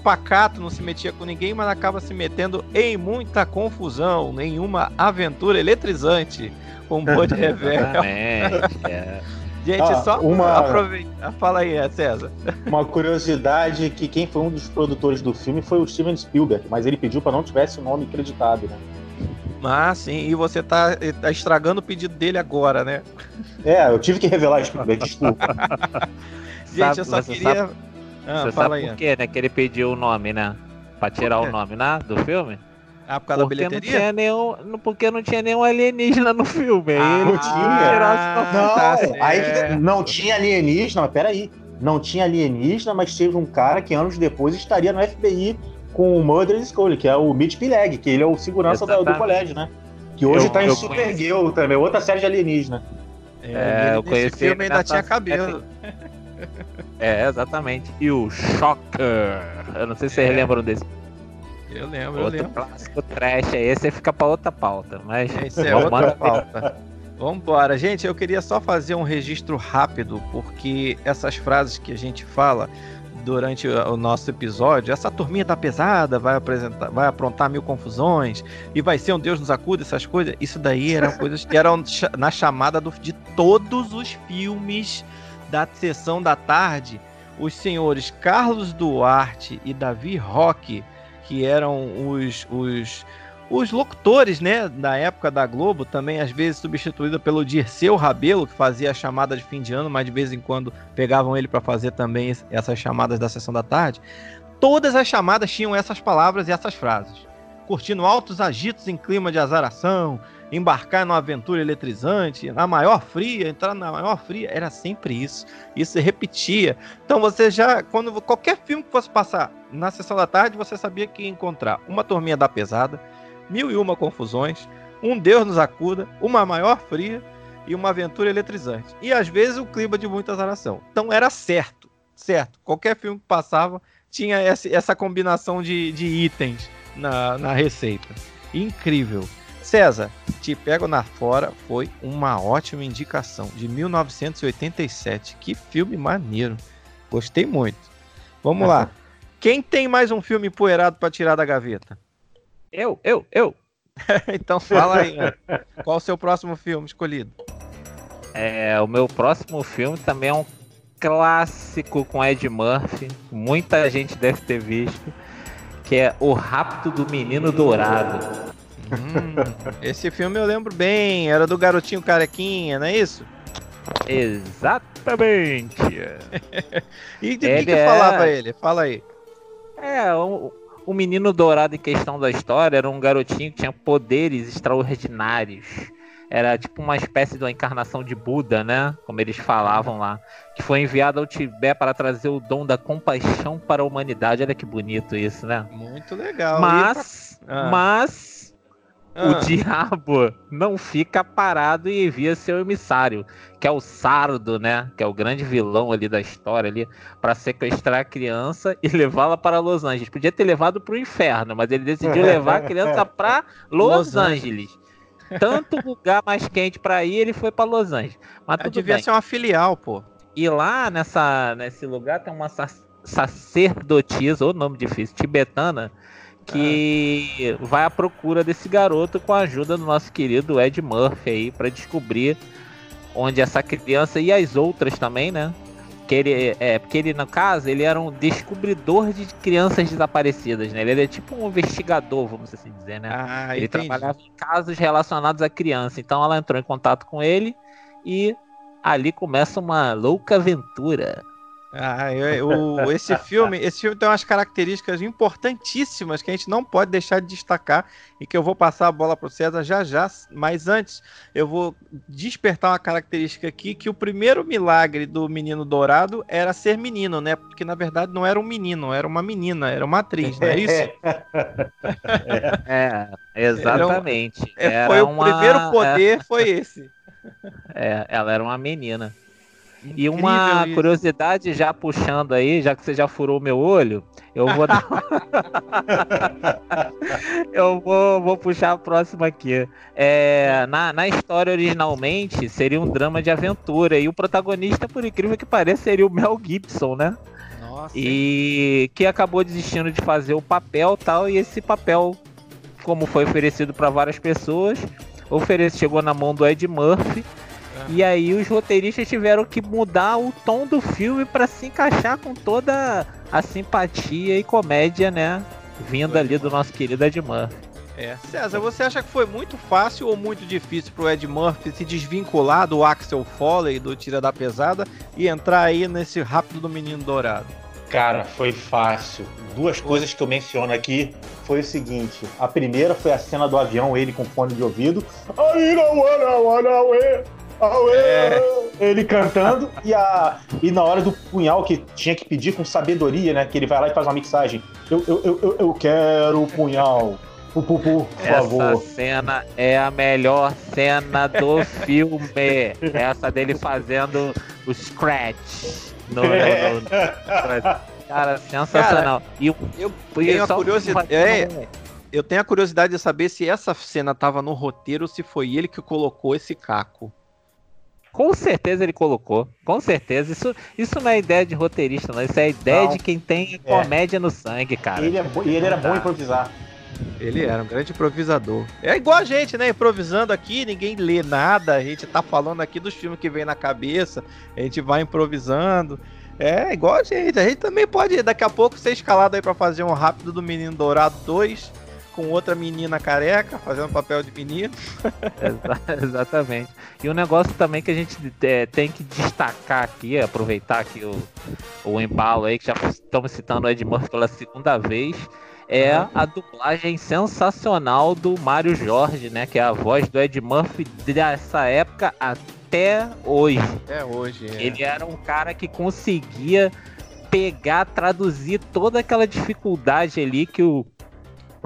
Pacato, não se metia com ninguém, mas acaba se metendo em muita confusão, nenhuma aventura eletrizante com o Bud Revel. é. Gente, ah, só uma... aproveita. Fala aí, César. Uma curiosidade que quem foi um dos produtores do filme foi o Steven Spielberg, mas ele pediu para não tivesse o nome acreditado, né? Ah, sim, e você tá, tá estragando o pedido dele agora, né? É, eu tive que revelar Spielberg, desculpa. Gente, sabe, eu só queria. Sabe, ah, você sabe aí. por quê, né? Que ele pediu o nome, né? Pra tirar o nome, né? Do filme? Ah, por causa porque da bilheteria? Não tinha nenhum, porque não tinha nenhum alienígena no filme. Ah, não tinha. Não, tá aí, não tinha alienígena, mas peraí. Não tinha alienígena, mas teve um cara que anos depois estaria no FBI com o Murder School, que é o Mitch Pileg, que ele é o segurança do, do, colégio, né? Que hoje eu, tá em Supergirl também, outra série de alienígena. É, é eu conheci filme ainda tinha cabelo. É, exatamente. E o Shocker. Eu não sei se vocês é. lembram desse. Eu lembro, Outro eu lembro. clássico trash aí, esse fica pra outra pauta. Mas esse é outra pauta. Vambora, gente. Eu queria só fazer um registro rápido, porque essas frases que a gente fala durante o nosso episódio, essa turminha tá pesada, vai apresentar, vai aprontar mil confusões e vai ser um Deus nos acuda, essas coisas. Isso daí eram coisas que eram na chamada do, de todos os filmes da sessão da tarde. Os senhores Carlos Duarte e Davi Roque, que eram os, os os locutores, né, da época da Globo, também às vezes substituído pelo Dirceu Rabelo, que fazia a chamada de fim de ano, mas de vez em quando pegavam ele para fazer também essas chamadas da sessão da tarde. Todas as chamadas tinham essas palavras e essas frases. curtindo altos agitos em clima de azaração, embarcar numa aventura eletrizante, na maior fria, entrar na maior fria, era sempre isso. Isso se repetia. Então você já, quando qualquer filme que fosse passar na sessão da tarde, você sabia que ia encontrar uma turminha da pesada, mil e uma confusões, um Deus nos acuda, uma maior fria e uma aventura eletrizante. E às vezes o clima de muita azaração. Então era certo, certo. Qualquer filme que passava tinha essa combinação de, de itens na, na receita. Incrível. César, Te Pego na Fora foi uma ótima indicação, de 1987. Que filme maneiro. Gostei muito. Vamos lá. Quem tem mais um filme empoeirado para tirar da gaveta? Eu, eu, eu. então fala aí, qual o seu próximo filme escolhido? É, o meu próximo filme também é um clássico com Ed Murphy. Muita gente deve ter visto, que é O Rapto do Menino Dourado. Hum, esse filme eu lembro bem, era do garotinho carequinha, não é isso? Exatamente. e de que, que é... falava ele? Fala aí. É, o, o menino dourado em questão da história era um garotinho que tinha poderes extraordinários. Era tipo uma espécie de uma encarnação de Buda, né? Como eles falavam lá. Que foi enviado ao Tibete para trazer o dom da compaixão para a humanidade. Olha que bonito isso, né? Muito legal. Mas, ah. mas ah. O diabo não fica parado e envia seu emissário, que é o Sardo, né? Que é o grande vilão ali da história ali, para sequestrar a criança e levá-la para Los Angeles. Podia ter levado para o inferno, mas ele decidiu levar a criança para Los, Los Angeles. Angeles. Tanto lugar mais quente para ir, ele foi para Los Angeles. Mas tudo devia bem. ser uma filial, pô. E lá nessa, nesse lugar tem uma sacerdotisa, ou nome difícil, tibetana, que ah. vai à procura desse garoto com a ajuda do nosso querido Ed Murphy aí para descobrir onde essa criança e as outras também, né? Que ele, é, porque ele, no caso, ele era um descobridor de crianças desaparecidas, né? Ele era tipo um investigador, vamos assim dizer, né? Ah, ele entendi. trabalhava em casos relacionados à criança. Então ela entrou em contato com ele e ali começa uma louca aventura. Ah, eu, esse filme, esse filme tem umas características importantíssimas que a gente não pode deixar de destacar e que eu vou passar a bola para o César já já. Mas antes, eu vou despertar uma característica aqui que o primeiro milagre do Menino Dourado era ser menino, né? Porque na verdade não era um menino, era uma menina, era uma atriz, não é isso? é, exatamente. Era um, é, foi o primeiro poder, foi esse. É, ela era uma menina. E uma isso. curiosidade já puxando aí, já que você já furou meu olho, eu vou dar... eu vou, vou puxar a próxima aqui. É, na, na história originalmente seria um drama de aventura e o protagonista, por incrível que pareça, seria o Mel Gibson, né? Nossa. E que acabou desistindo de fazer o papel tal e esse papel, como foi oferecido para várias pessoas, oferece, chegou na mão do Ed Murphy e aí os roteiristas tiveram que mudar o tom do filme para se encaixar com toda a simpatia e comédia, né? Vinda ali do nosso querido Ed Murphy. É. César, você acha que foi muito fácil ou muito difícil pro Ed Murphy se desvincular do Axel Foley, do Tira da Pesada, e entrar aí nesse rápido do Menino Dourado? Cara, foi fácil. Duas coisas que eu menciono aqui foi o seguinte: a primeira foi a cena do avião, ele com fone de ouvido. Não, não, não, não, é. Ele cantando e, a, e na hora do punhal que tinha que pedir com sabedoria, né? Que ele vai lá e faz uma mixagem. Eu, eu, eu, eu quero o punhal. Por, por, por favor. Essa cena é a melhor cena do filme. Essa dele fazendo o scratch. No, no, no, Cara, sensacional. Cara, e eu, eu tenho a curiosidade. É, eu tenho a curiosidade de saber se essa cena tava no roteiro ou se foi ele que colocou esse caco. Com certeza ele colocou. Com certeza. Isso, isso não é ideia de roteirista, não. Isso é ideia não. de quem tem é. comédia no sangue, cara. Ele é e ele era bom improvisar. Ele era um grande improvisador. É igual a gente, né? Improvisando aqui, ninguém lê nada. A gente tá falando aqui dos filmes que vem na cabeça. A gente vai improvisando. É igual a gente. A gente também pode, daqui a pouco, ser escalado aí pra fazer um rápido do Menino Dourado 2 com outra menina careca, fazendo papel de menino. Exatamente. E um negócio também que a gente é, tem que destacar aqui, aproveitar aqui o, o embalo aí, que já estamos citando o Ed Murphy pela segunda vez, é a dublagem sensacional do Mário Jorge, né? Que é a voz do Ed Murphy dessa época até hoje. Até hoje. É. Ele era um cara que conseguia pegar, traduzir toda aquela dificuldade ali que o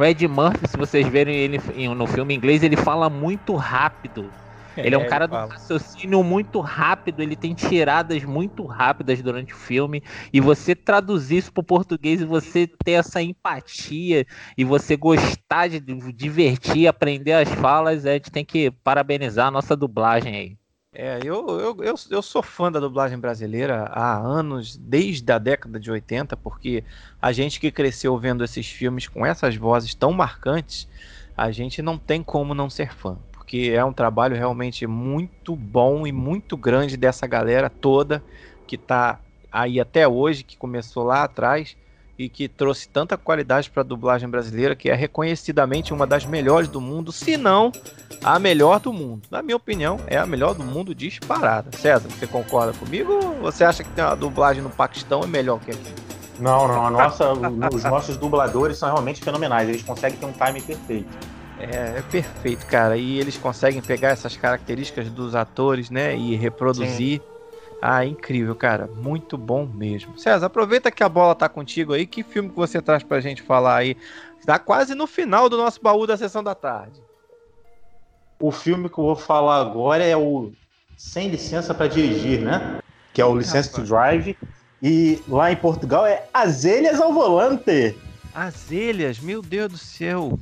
Ed Murphy, se vocês verem ele no filme inglês, ele fala muito rápido. Ele é um é, cara do raciocínio muito rápido, ele tem tiradas muito rápidas durante o filme. E você traduzir isso pro português e você ter essa empatia e você gostar de divertir, aprender as falas, a gente tem que parabenizar a nossa dublagem aí. É, eu, eu, eu, eu, sou fã da dublagem brasileira há anos, desde a década de 80, porque a gente que cresceu vendo esses filmes com essas vozes tão marcantes, a gente não tem como não ser fã porque é um trabalho realmente muito bom e muito grande dessa galera toda que está aí até hoje, que começou lá atrás e que trouxe tanta qualidade para a dublagem brasileira, que é reconhecidamente uma das melhores do mundo, se não a melhor do mundo. Na minha opinião, é a melhor do mundo disparada. César, você concorda comigo ou você acha que uma dublagem no Paquistão é melhor que aqui? Não, não, a nossa, os nossos dubladores são realmente fenomenais, eles conseguem ter um time perfeito. É, é, perfeito, cara. E eles conseguem pegar essas características dos atores, né? E reproduzir. Sim. Ah, incrível, cara. Muito bom mesmo. César, aproveita que a bola tá contigo aí. Que filme que você traz pra gente falar aí? Tá quase no final do nosso baú da sessão da tarde. O filme que eu vou falar agora é o Sem Licença para Dirigir, né? Que é o Licença to Drive. E lá em Portugal é Azelhas ao Volante. Azelhas, meu Deus do céu.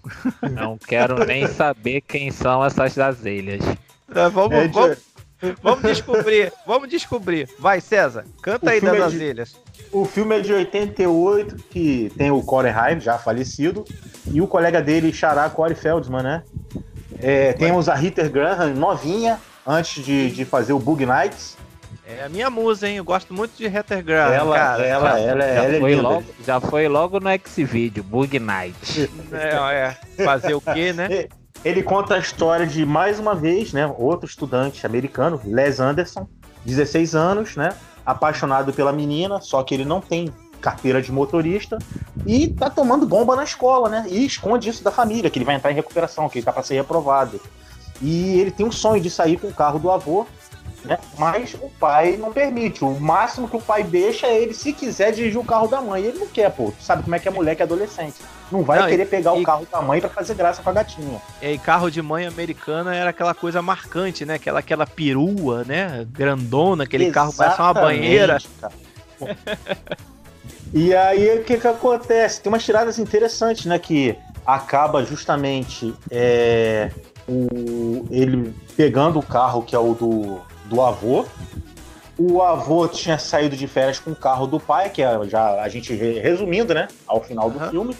Não quero nem saber quem são essas azelhas. É, vamos, é, vamos, vamos, descobrir, vamos descobrir. Vai, César, canta aí das é o filme é de 88, que tem o Corey Haim, já falecido, e o colega dele, Xará Corey Feldman, né? É, temos a Ritter Graham, novinha, antes de, de fazer o Bug Nights. É a minha musa, hein? Eu gosto muito de Graham, ela, cara. Ela, ela, já, ela, foi é logo, já foi logo no X-Video, Bug Night. É, é. Fazer o quê, né? Ele conta a história de, mais uma vez, né? Outro estudante americano, Les Anderson, 16 anos, né? Apaixonado pela menina, só que ele não tem carteira de motorista e tá tomando bomba na escola, né? E esconde isso da família, que ele vai entrar em recuperação, que ele tá para ser reprovado. E ele tem um sonho de sair com o carro do avô, né? Mas o pai não permite. O máximo que o pai deixa é ele, se quiser, dirigir o carro da mãe. Ele não quer, pô. Tu sabe como é que é mulher que é adolescente. Não vai não, querer e, pegar e, o carro da mãe para fazer graça com a gatinha. E carro de mãe americana era aquela coisa marcante, né? Aquela, aquela perua, né? Grandona, aquele Exatamente, carro parece uma banheira. e aí, o que que acontece? Tem umas tiradas interessantes, né? Que acaba justamente é, o, ele pegando o carro que é o do do avô. O avô tinha saído de férias com o carro do pai, que é já a gente resumindo, né, ao final do uhum. filme,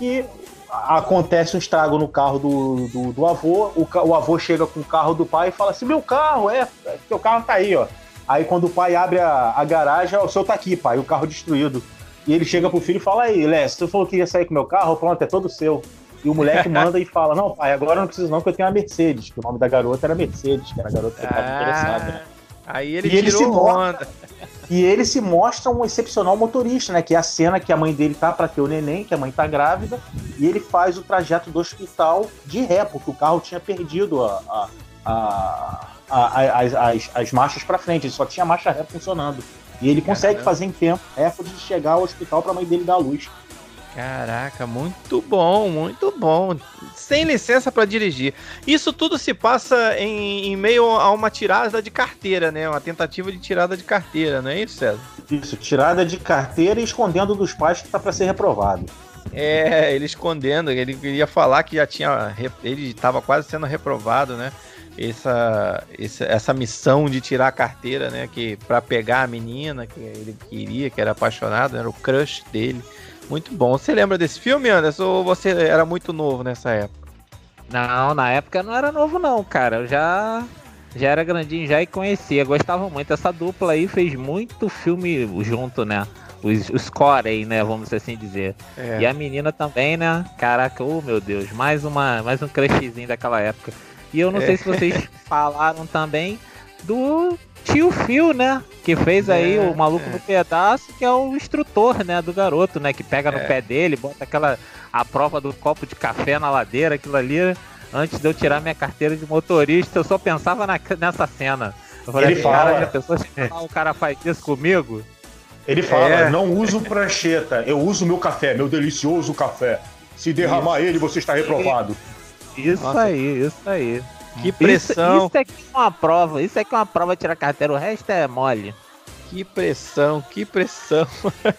e acontece um estrago no carro do, do, do avô, o, o, avô chega com o carro do pai e fala assim, meu carro, é, seu carro tá aí, ó. Aí quando o pai abre a, a garagem, o seu tá aqui, pai, o carro destruído. E ele chega pro filho e fala, aí, Léo, você falou que ia sair com meu carro, pronto, é todo seu. E o moleque manda e fala: Não, pai, agora não preciso não, que eu tenho a Mercedes. Que o nome da garota era Mercedes, que era a garota que ah, interessada. Aí ele e ele se mostra, E ele se mostra um excepcional motorista, né? Que é a cena que a mãe dele tá para ter o neném, que a mãe tá grávida, e ele faz o trajeto do hospital de ré, porque o carro tinha perdido a, a, a, a as, as, as marchas para frente, ele só tinha marcha ré funcionando. E ele consegue fazer em tempo recorde de chegar ao hospital para a mãe dele dar a luz. Caraca, muito bom, muito bom. Sem licença para dirigir. Isso tudo se passa em, em, meio a uma tirada de carteira, né? Uma tentativa de tirada de carteira, não é isso, César? Isso, tirada de carteira e escondendo dos pais que tá para ser reprovado. É, ele escondendo, ele queria falar que já tinha. Ele estava quase sendo reprovado, né? Essa, essa, missão de tirar a carteira, né? Que para pegar a menina que ele queria, que era apaixonado, era o crush dele. Muito bom. Você lembra desse filme, Anderson? Ou você era muito novo nessa época? Não, na época não era novo não, cara. Eu já já era grandinho já e conhecia. Gostava muito. Essa dupla aí fez muito filme junto, né? Os, os Corey, né? Vamos assim dizer. É. E a menina também, né? Caraca, oh meu Deus, mais uma, mais um crushzinho daquela época. E eu não é. sei se vocês falaram também do tio Phil, né? Que fez aí É, o maluco é. no pedaço, que é o instrutor, né? Do garoto, né? Que pega no É. pé dele, bota aquela. a prova do copo de café na ladeira, aquilo ali. Antes de eu tirar minha carteira de motorista, eu só pensava na- nessa cena. Eu falei, Ele cara, fala- já pensou se o cara faz isso comigo? Ele fala, É. não uso prancheta, eu uso meu café, meu delicioso café. Se derramar ele, você está reprovado. Isso Nossa. aí, isso aí. Que pressão, Isso, isso aqui é uma prova, isso aqui é uma prova de tirar carteira, o resto é mole. que pressão, que pressão.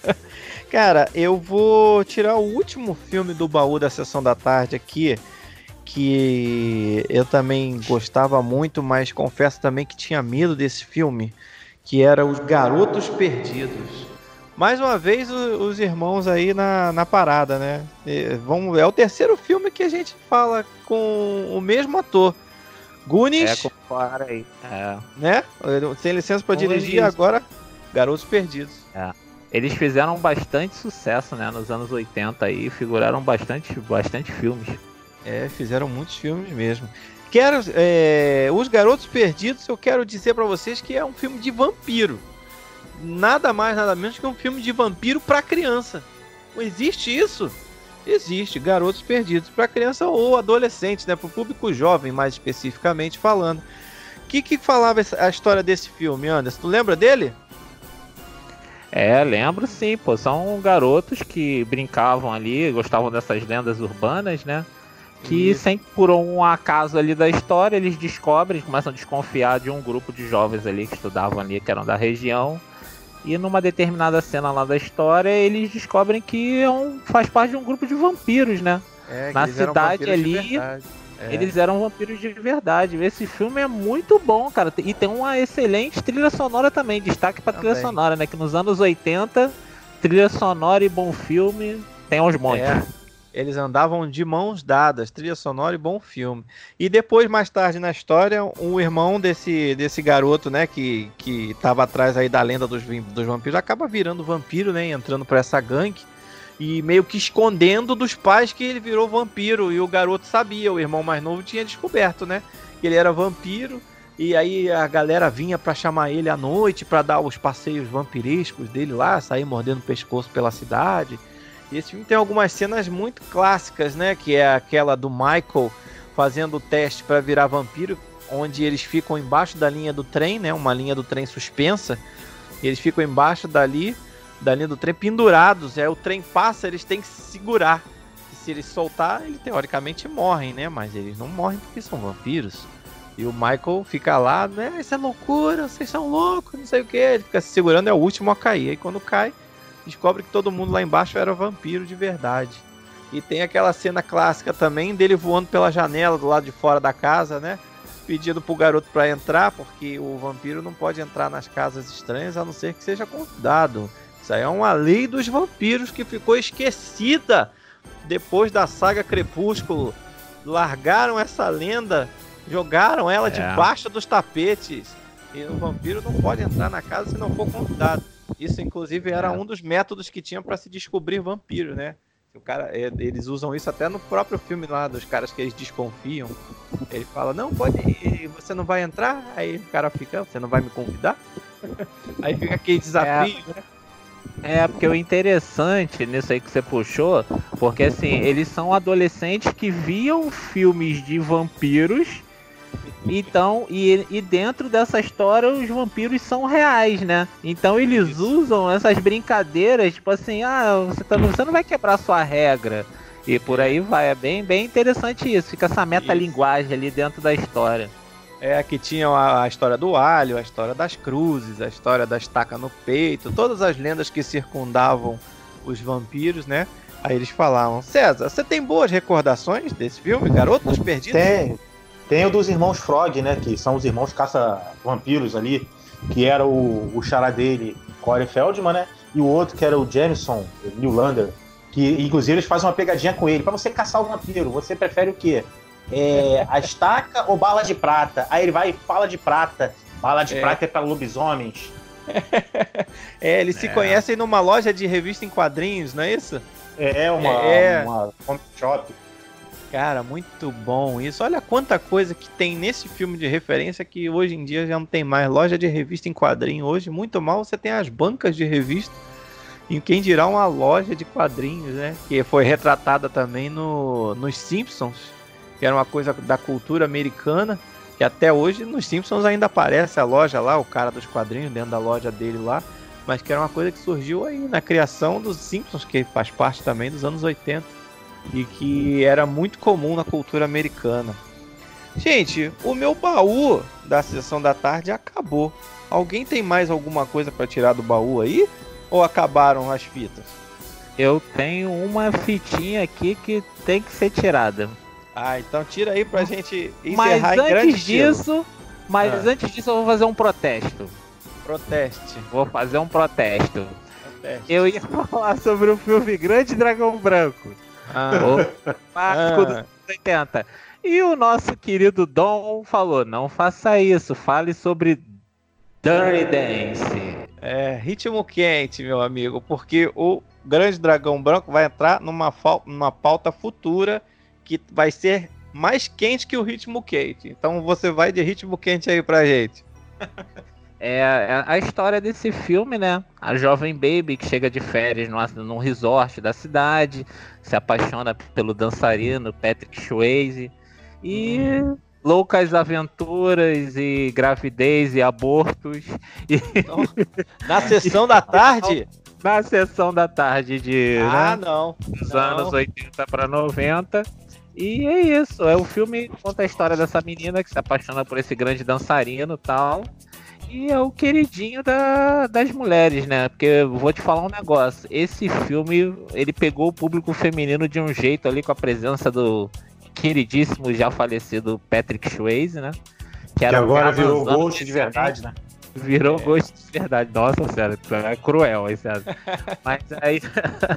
Cara, eu vou tirar o último filme do baú da sessão da tarde aqui, que eu também gostava muito, mas confesso também que tinha medo desse filme, que era Os Garotos Perdidos. Mais uma vez os irmãos aí na, na parada, né? E vamos, é o terceiro filme que a gente fala com o mesmo ator. Goonies, É, compara aí. É. né? Sem licença para dirigir, agora Garotos Perdidos. Eles fizeram bastante sucesso, né, nos anos 80 aí, figuraram bastante, bastante filmes. É, fizeram muitos filmes mesmo. Quero, é, Os Garotos Perdidos, eu quero dizer pra vocês que é um filme de vampiro. Nada mais, nada menos que um filme de vampiro pra criança. Não existe isso? Existe, Garotos Perdidos pra criança ou adolescente, né, pro público jovem, mais especificamente falando. O que que falava a história desse filme, Anderson? Tu lembra dele? É, lembro sim, pô, são garotos que brincavam ali, gostavam dessas lendas urbanas, né? Que Isso. sem por um acaso ali da história, eles descobrem, começam a desconfiar de um grupo de jovens ali que estudavam ali, que eram da região. E numa determinada cena lá da história, eles descobrem que é um, faz parte de um grupo de vampiros, né? É, Na cidade ali. É. Eles eram vampiros de verdade. Esse filme é muito bom, cara. E tem uma excelente trilha sonora também. Destaque pra trilha Também. sonora, né? Que nos anos 80, trilha sonora e bom filme tem aos montes. É. Eles andavam de mãos dadas, trilha sonora e bom filme. E depois, mais tarde na história, um irmão desse, desse garoto, né, que, que tava atrás aí da lenda dos, dos vampiros, acaba virando vampiro, né, entrando pra essa gangue. E meio que escondendo dos pais que ele virou vampiro. E o garoto sabia, o irmão mais novo tinha descoberto, né, que ele era vampiro. E aí a galera vinha pra chamar ele à noite pra dar os passeios vampirescos dele lá, sair mordendo o pescoço pela cidade. Esse filme tem algumas cenas muito clássicas, né? Que é aquela do Michael fazendo o teste para virar vampiro, onde eles ficam embaixo da linha do trem, né? Uma linha do trem suspensa. Eles ficam embaixo dali, da linha do trem, pendurados. É o trem passa, eles têm que se segurar. E se eles soltar, eles teoricamente morrem, né? Mas eles não morrem porque são vampiros. E o Michael fica lá, né? Isso é loucura, vocês são loucos, não sei o que. Ele fica se segurando, é o último a cair. Aí quando cai, descobre que todo mundo lá embaixo era vampiro de verdade. E tem aquela cena clássica também dele voando pela janela do lado de fora da casa, né? Pedindo pro garoto para entrar, porque o vampiro não pode entrar nas casas estranhas a não ser que seja convidado. Isso aí é uma lei dos vampiros que ficou esquecida depois da saga Crepúsculo. Largaram essa lenda, jogaram ela É. debaixo dos tapetes. E o vampiro não pode entrar na casa se não for convidado. Isso, inclusive, era É. um dos métodos que tinha para se descobrir vampiro, né? O cara, é, eles usam isso até no próprio filme lá, dos caras que eles desconfiam. Ele fala, não, pode ir, você não vai entrar? Aí o cara fica, você não vai me convidar? Aí fica aquele desafio, né? É, porque o interessante nisso aí que você puxou, porque assim, eles são adolescentes que viam filmes de vampiros, então, e, e dentro dessa história os vampiros são reais, né? Então eles Isso. usam essas brincadeiras, tipo assim, ah, você, tá, você não vai quebrar sua regra. E por aí vai, é bem, bem interessante isso, fica essa metalinguagem ali dentro da história. É, que tinha a, a história do alho, a história das cruzes, a história da estaca no peito, todas as lendas que circundavam os vampiros, né? Aí eles falavam, César, você tem boas recordações desse filme, Garotos Perdidos? Tem, tem o dos irmãos Frog, né? Que são os irmãos caça-vampiros ali, que era o, o xará dele, Corey Feldman, né? E o outro que era o Jameson Newlander, que inclusive eles fazem uma pegadinha com ele. Pra você caçar o vampiro, você prefere o quê? É, a estaca ou bala de prata? Aí ele vai e fala de prata. Bala de É. prata é pra lobisomens. É, eles se É. conhecem numa loja de revista em quadrinhos, não é isso? É uma, É. uma comic shop. Cara, muito bom isso. Olha quanta coisa que tem nesse filme de referência que hoje em dia já não tem mais. Loja de revista em quadrinho hoje, muito mal você tem as bancas de revista. E quem dirá uma loja de quadrinhos, né? Que foi retratada também no, nos Simpsons, que era uma coisa da cultura americana. Que até hoje nos Simpsons ainda aparece a loja lá, o cara dos quadrinhos dentro da loja dele lá. Mas que era uma coisa que surgiu aí na criação dos Simpsons, que faz parte também dos anos 80 e que era muito comum na cultura americana. Gente, o meu baú da sessão da tarde acabou. Alguém tem mais alguma coisa para tirar do baú aí? Ou acabaram as fitas? Eu tenho uma fitinha aqui que tem que ser tirada. Ah, então tira aí pra gente encerrar mas antes disso, Mas ah. antes disso eu vou fazer um protesto. Proteste. Vou fazer um protesto. Proteste. Eu ia falar sobre o filme Grande Dragão Branco. Ah. O clássico ah. dos 80. E o nosso querido Dom falou: não faça isso, fale sobre Dirty Dance. É, ritmo quente, meu amigo, porque o Grande Dragão Branco vai entrar numa, numa pauta futura que vai ser mais quente que o ritmo quente. Então você vai de ritmo quente aí pra gente. É, é a história desse filme, né? A jovem baby que chega de férias no, num resort da cidade, se apaixona pelo dançarino Patrick Swayze e uhum. loucas aventuras e gravidez e abortos. E... Então, na sessão da tarde? Na sessão da tarde de. Ah, né? não. Dos não. anos 80 para 90. E é isso, é o filme conta a história dessa menina que se apaixona por esse grande dançarino e tal. E é o queridinho da, das mulheres, né? Porque vou te falar um negócio. Esse filme, ele pegou o público feminino de um jeito ali com a presença do queridíssimo já falecido Patrick Swayze, né? Que, era que agora virou Ghost de verdade, né? Virou é. Ghost de verdade. Nossa, sério, é cruel isso. Mas aí,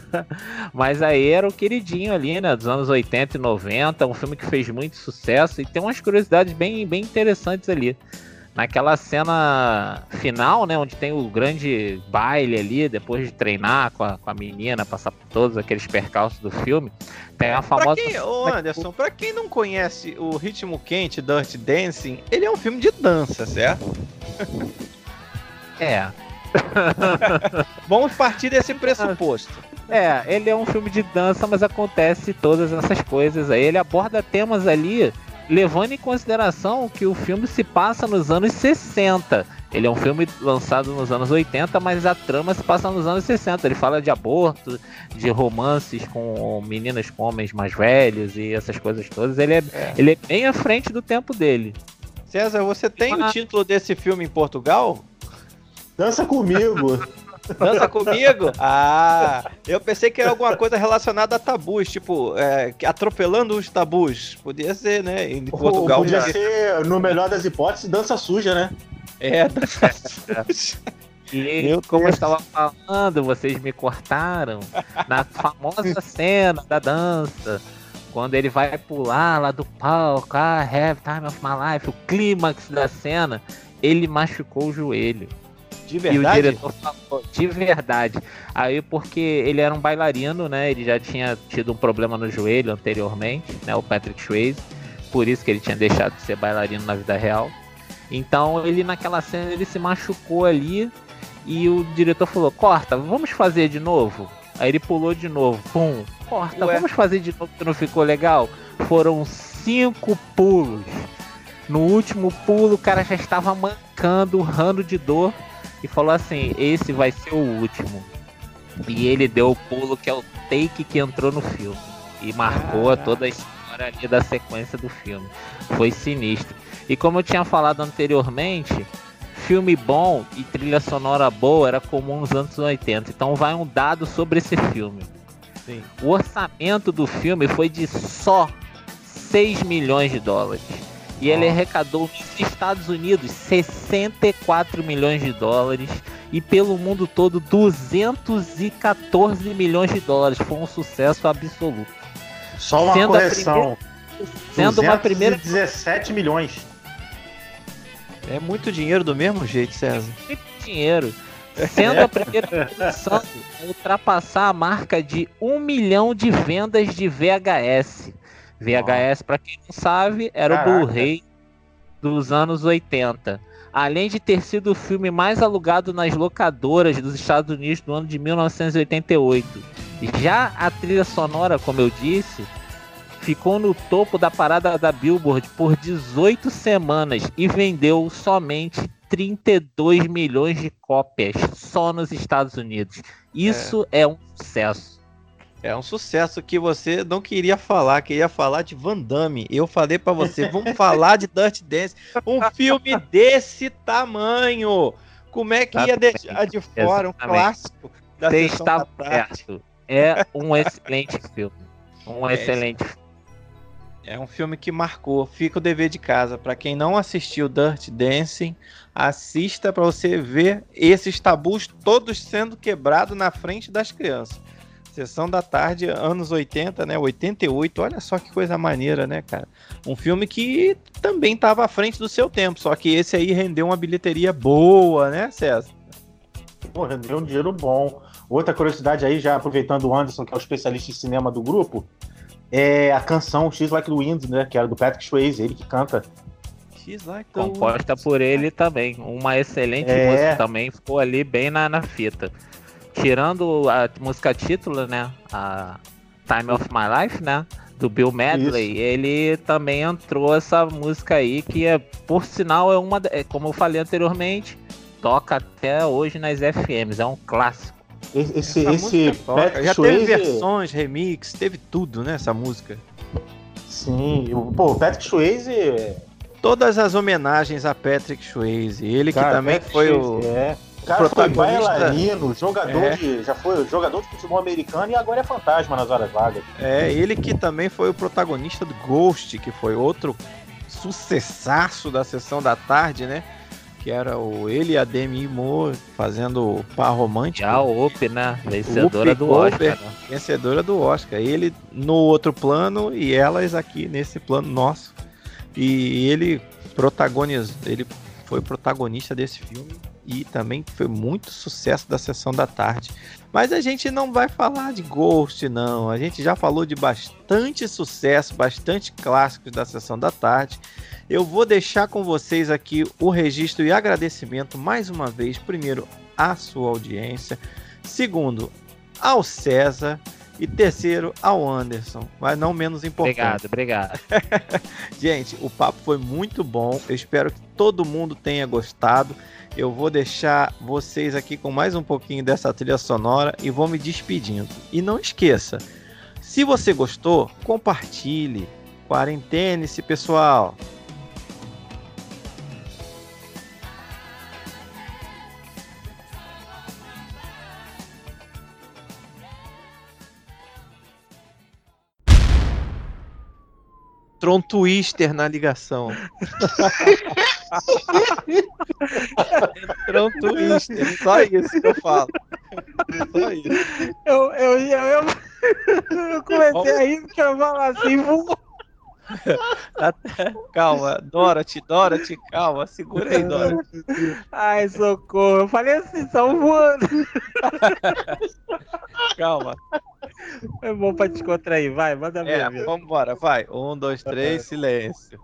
mas aí era o queridinho ali, né? Dos anos 80 e 90. Um filme que fez muito sucesso e tem umas curiosidades bem, bem interessantes ali naquela cena final, né, onde tem o grande baile ali, depois de treinar com a, com a menina, passar por todos aqueles percalços do filme, tem a famosa... Pra quem, ô Anderson, pra quem não conhece o Ritmo Quente, Dirty Dancing, ele é um filme de dança, certo? É. Vamos partir desse pressuposto. É, ele é um filme de dança, mas acontece todas essas coisas aí. Ele aborda temas ali levando em consideração que o filme se passa nos anos 60. Ele é um filme lançado nos anos 80, mas a trama se passa nos anos 60. Ele fala de aborto, de romances com meninas com homens mais velhos e essas coisas todas. Ele é, é. Ele é bem à frente do tempo dele. César, você tem o título desse filme em Portugal? Dança comigo. Dança comigo? Ah, eu pensei que era alguma coisa relacionada a tabus, tipo, é, atropelando os tabus. Podia ser, né? Em Portugal. Podia ser, no melhor das hipóteses, dança suja, né? É, dança suja. E Meu como Deus. eu estava falando, vocês me cortaram na famosa cena da dança. Quando ele vai pular lá do palco, ah, have time of my life, o clímax da cena, ele machucou o joelho. De verdade? E o diretor falou, de verdade. Aí, porque ele era um bailarino, né? Ele já tinha tido um problema no joelho anteriormente, né? O Patrick Swayze. Por isso que ele tinha deixado de ser bailarino na vida real. Então, ele naquela cena, ele se machucou ali. E o diretor falou, corta, vamos fazer de novo? Aí ele pulou de novo, pum, corta, Ué. vamos fazer de novo que não ficou legal? Foram cinco pulos. No último pulo, o cara já estava mancando, urrando de dor e falou assim: esse vai ser o último. E ele deu o pulo que é o take que entrou no filme e marcou toda a história ali da sequência do filme. Foi sinistro. E como eu tinha falado anteriormente, filme bom e trilha sonora boa era comum nos anos 80. Então vai um dado sobre esse filme. Sim. O orçamento do filme foi de só 6 milhões de dólares. E ele arrecadou nos Estados Unidos 64 milhões de dólares e pelo mundo todo 214 milhões de dólares. Foi um sucesso absoluto. Só uma sendo correção. Primeira, sendo uma primeira 17 milhões. É muito dinheiro do mesmo jeito, César. Muito dinheiro. Sendo a primeira produção a ultrapassar a marca de um milhão de vendas de VHS VHS, para quem não sabe, era Caraca. o Blu-ray dos anos 80. Além de ter sido o filme mais alugado nas locadoras dos Estados Unidos no ano de 1988. Já a trilha sonora, como eu disse, ficou no topo da parada da Billboard por 18 semanas e vendeu somente 32 milhões de cópias só nos Estados Unidos. Isso é, é um sucesso. É um sucesso que você não queria falar, queria falar de Van Damme. Eu falei para você, vamos falar de Dirty Dance, um filme desse tamanho. Como é que ia deixar de fora um clássico da Você está perto. É um excelente filme. Um é excelente filme. É um filme que marcou. Fica o dever de casa. Para quem não assistiu Dirty Dancing, assista para você ver esses tabus todos sendo quebrados na frente das crianças. Sessão da tarde, anos 80, né? 88. Olha só que coisa maneira, né, cara? Um filme que também estava à frente do seu tempo, só que esse aí rendeu uma bilheteria boa, né, César? Pô, rendeu um dinheiro bom. Outra curiosidade aí, já aproveitando o Anderson, que é o especialista em cinema do grupo, é a canção X Like the Wind, né? Que era do Patrick Swayze, ele que canta. X Like the Composta Wind. por ele também. Uma excelente é... música também, ficou ali bem na, na fita. Tirando a música título, né? A Time of My Life, né? Do Bill Medley, Isso. ele também entrou essa música aí, que é, por sinal, é uma. É, como eu falei anteriormente, toca até hoje nas FMs, é um clássico. Esse, esse já Swayze... teve versões, remix, teve tudo, né? Essa música. Sim, pô, o Patrick Swayze. Todas as homenagens a Patrick Swayze. Ele Cara, que também Patrick foi Swayze, o. É. O cara foi bailarino, jogador é. de. Já foi jogador de futebol americano e agora é fantasma nas horas vagas. É, ele que também foi o protagonista do Ghost, que foi outro sucessaço da sessão da tarde, né? que era o ele e a Demi Moore fazendo par romântico. Já o Up, né? Vencedora do Oscar. Né? Vencedora do Oscar. Ele no outro plano e elas aqui nesse plano nosso. E ele protagonizou, ele foi protagonista desse filme e também foi muito sucesso da sessão da tarde. Mas a gente não vai falar de Ghost, não. A gente já falou de bastante sucesso, bastante clássicos da sessão da tarde. Eu vou deixar com vocês aqui o registro e agradecimento mais uma vez, primeiro à sua audiência, segundo ao César e terceiro ao Anderson, mas não menos importante. Obrigado, obrigado. Gente, o papo foi muito bom. Eu espero que todo mundo tenha gostado. Eu vou deixar vocês aqui com mais um pouquinho dessa trilha sonora e vou me despedindo. E não esqueça, se você gostou, compartilhe. Quarentene-se, pessoal. Um twister na ligação. Um twister. Só isso que eu falo. Só isso. Eu, eu, eu, eu comecei a rir porque eu falo assim, vou. calma, Dorothy, Dorothy, calma, segura aí, Dorothy. Ai, socorro, eu falei assim, só voando. calma. É bom pra descontrair, vai, manda é, ver. Vambora, vai. Um, dois, três, silêncio.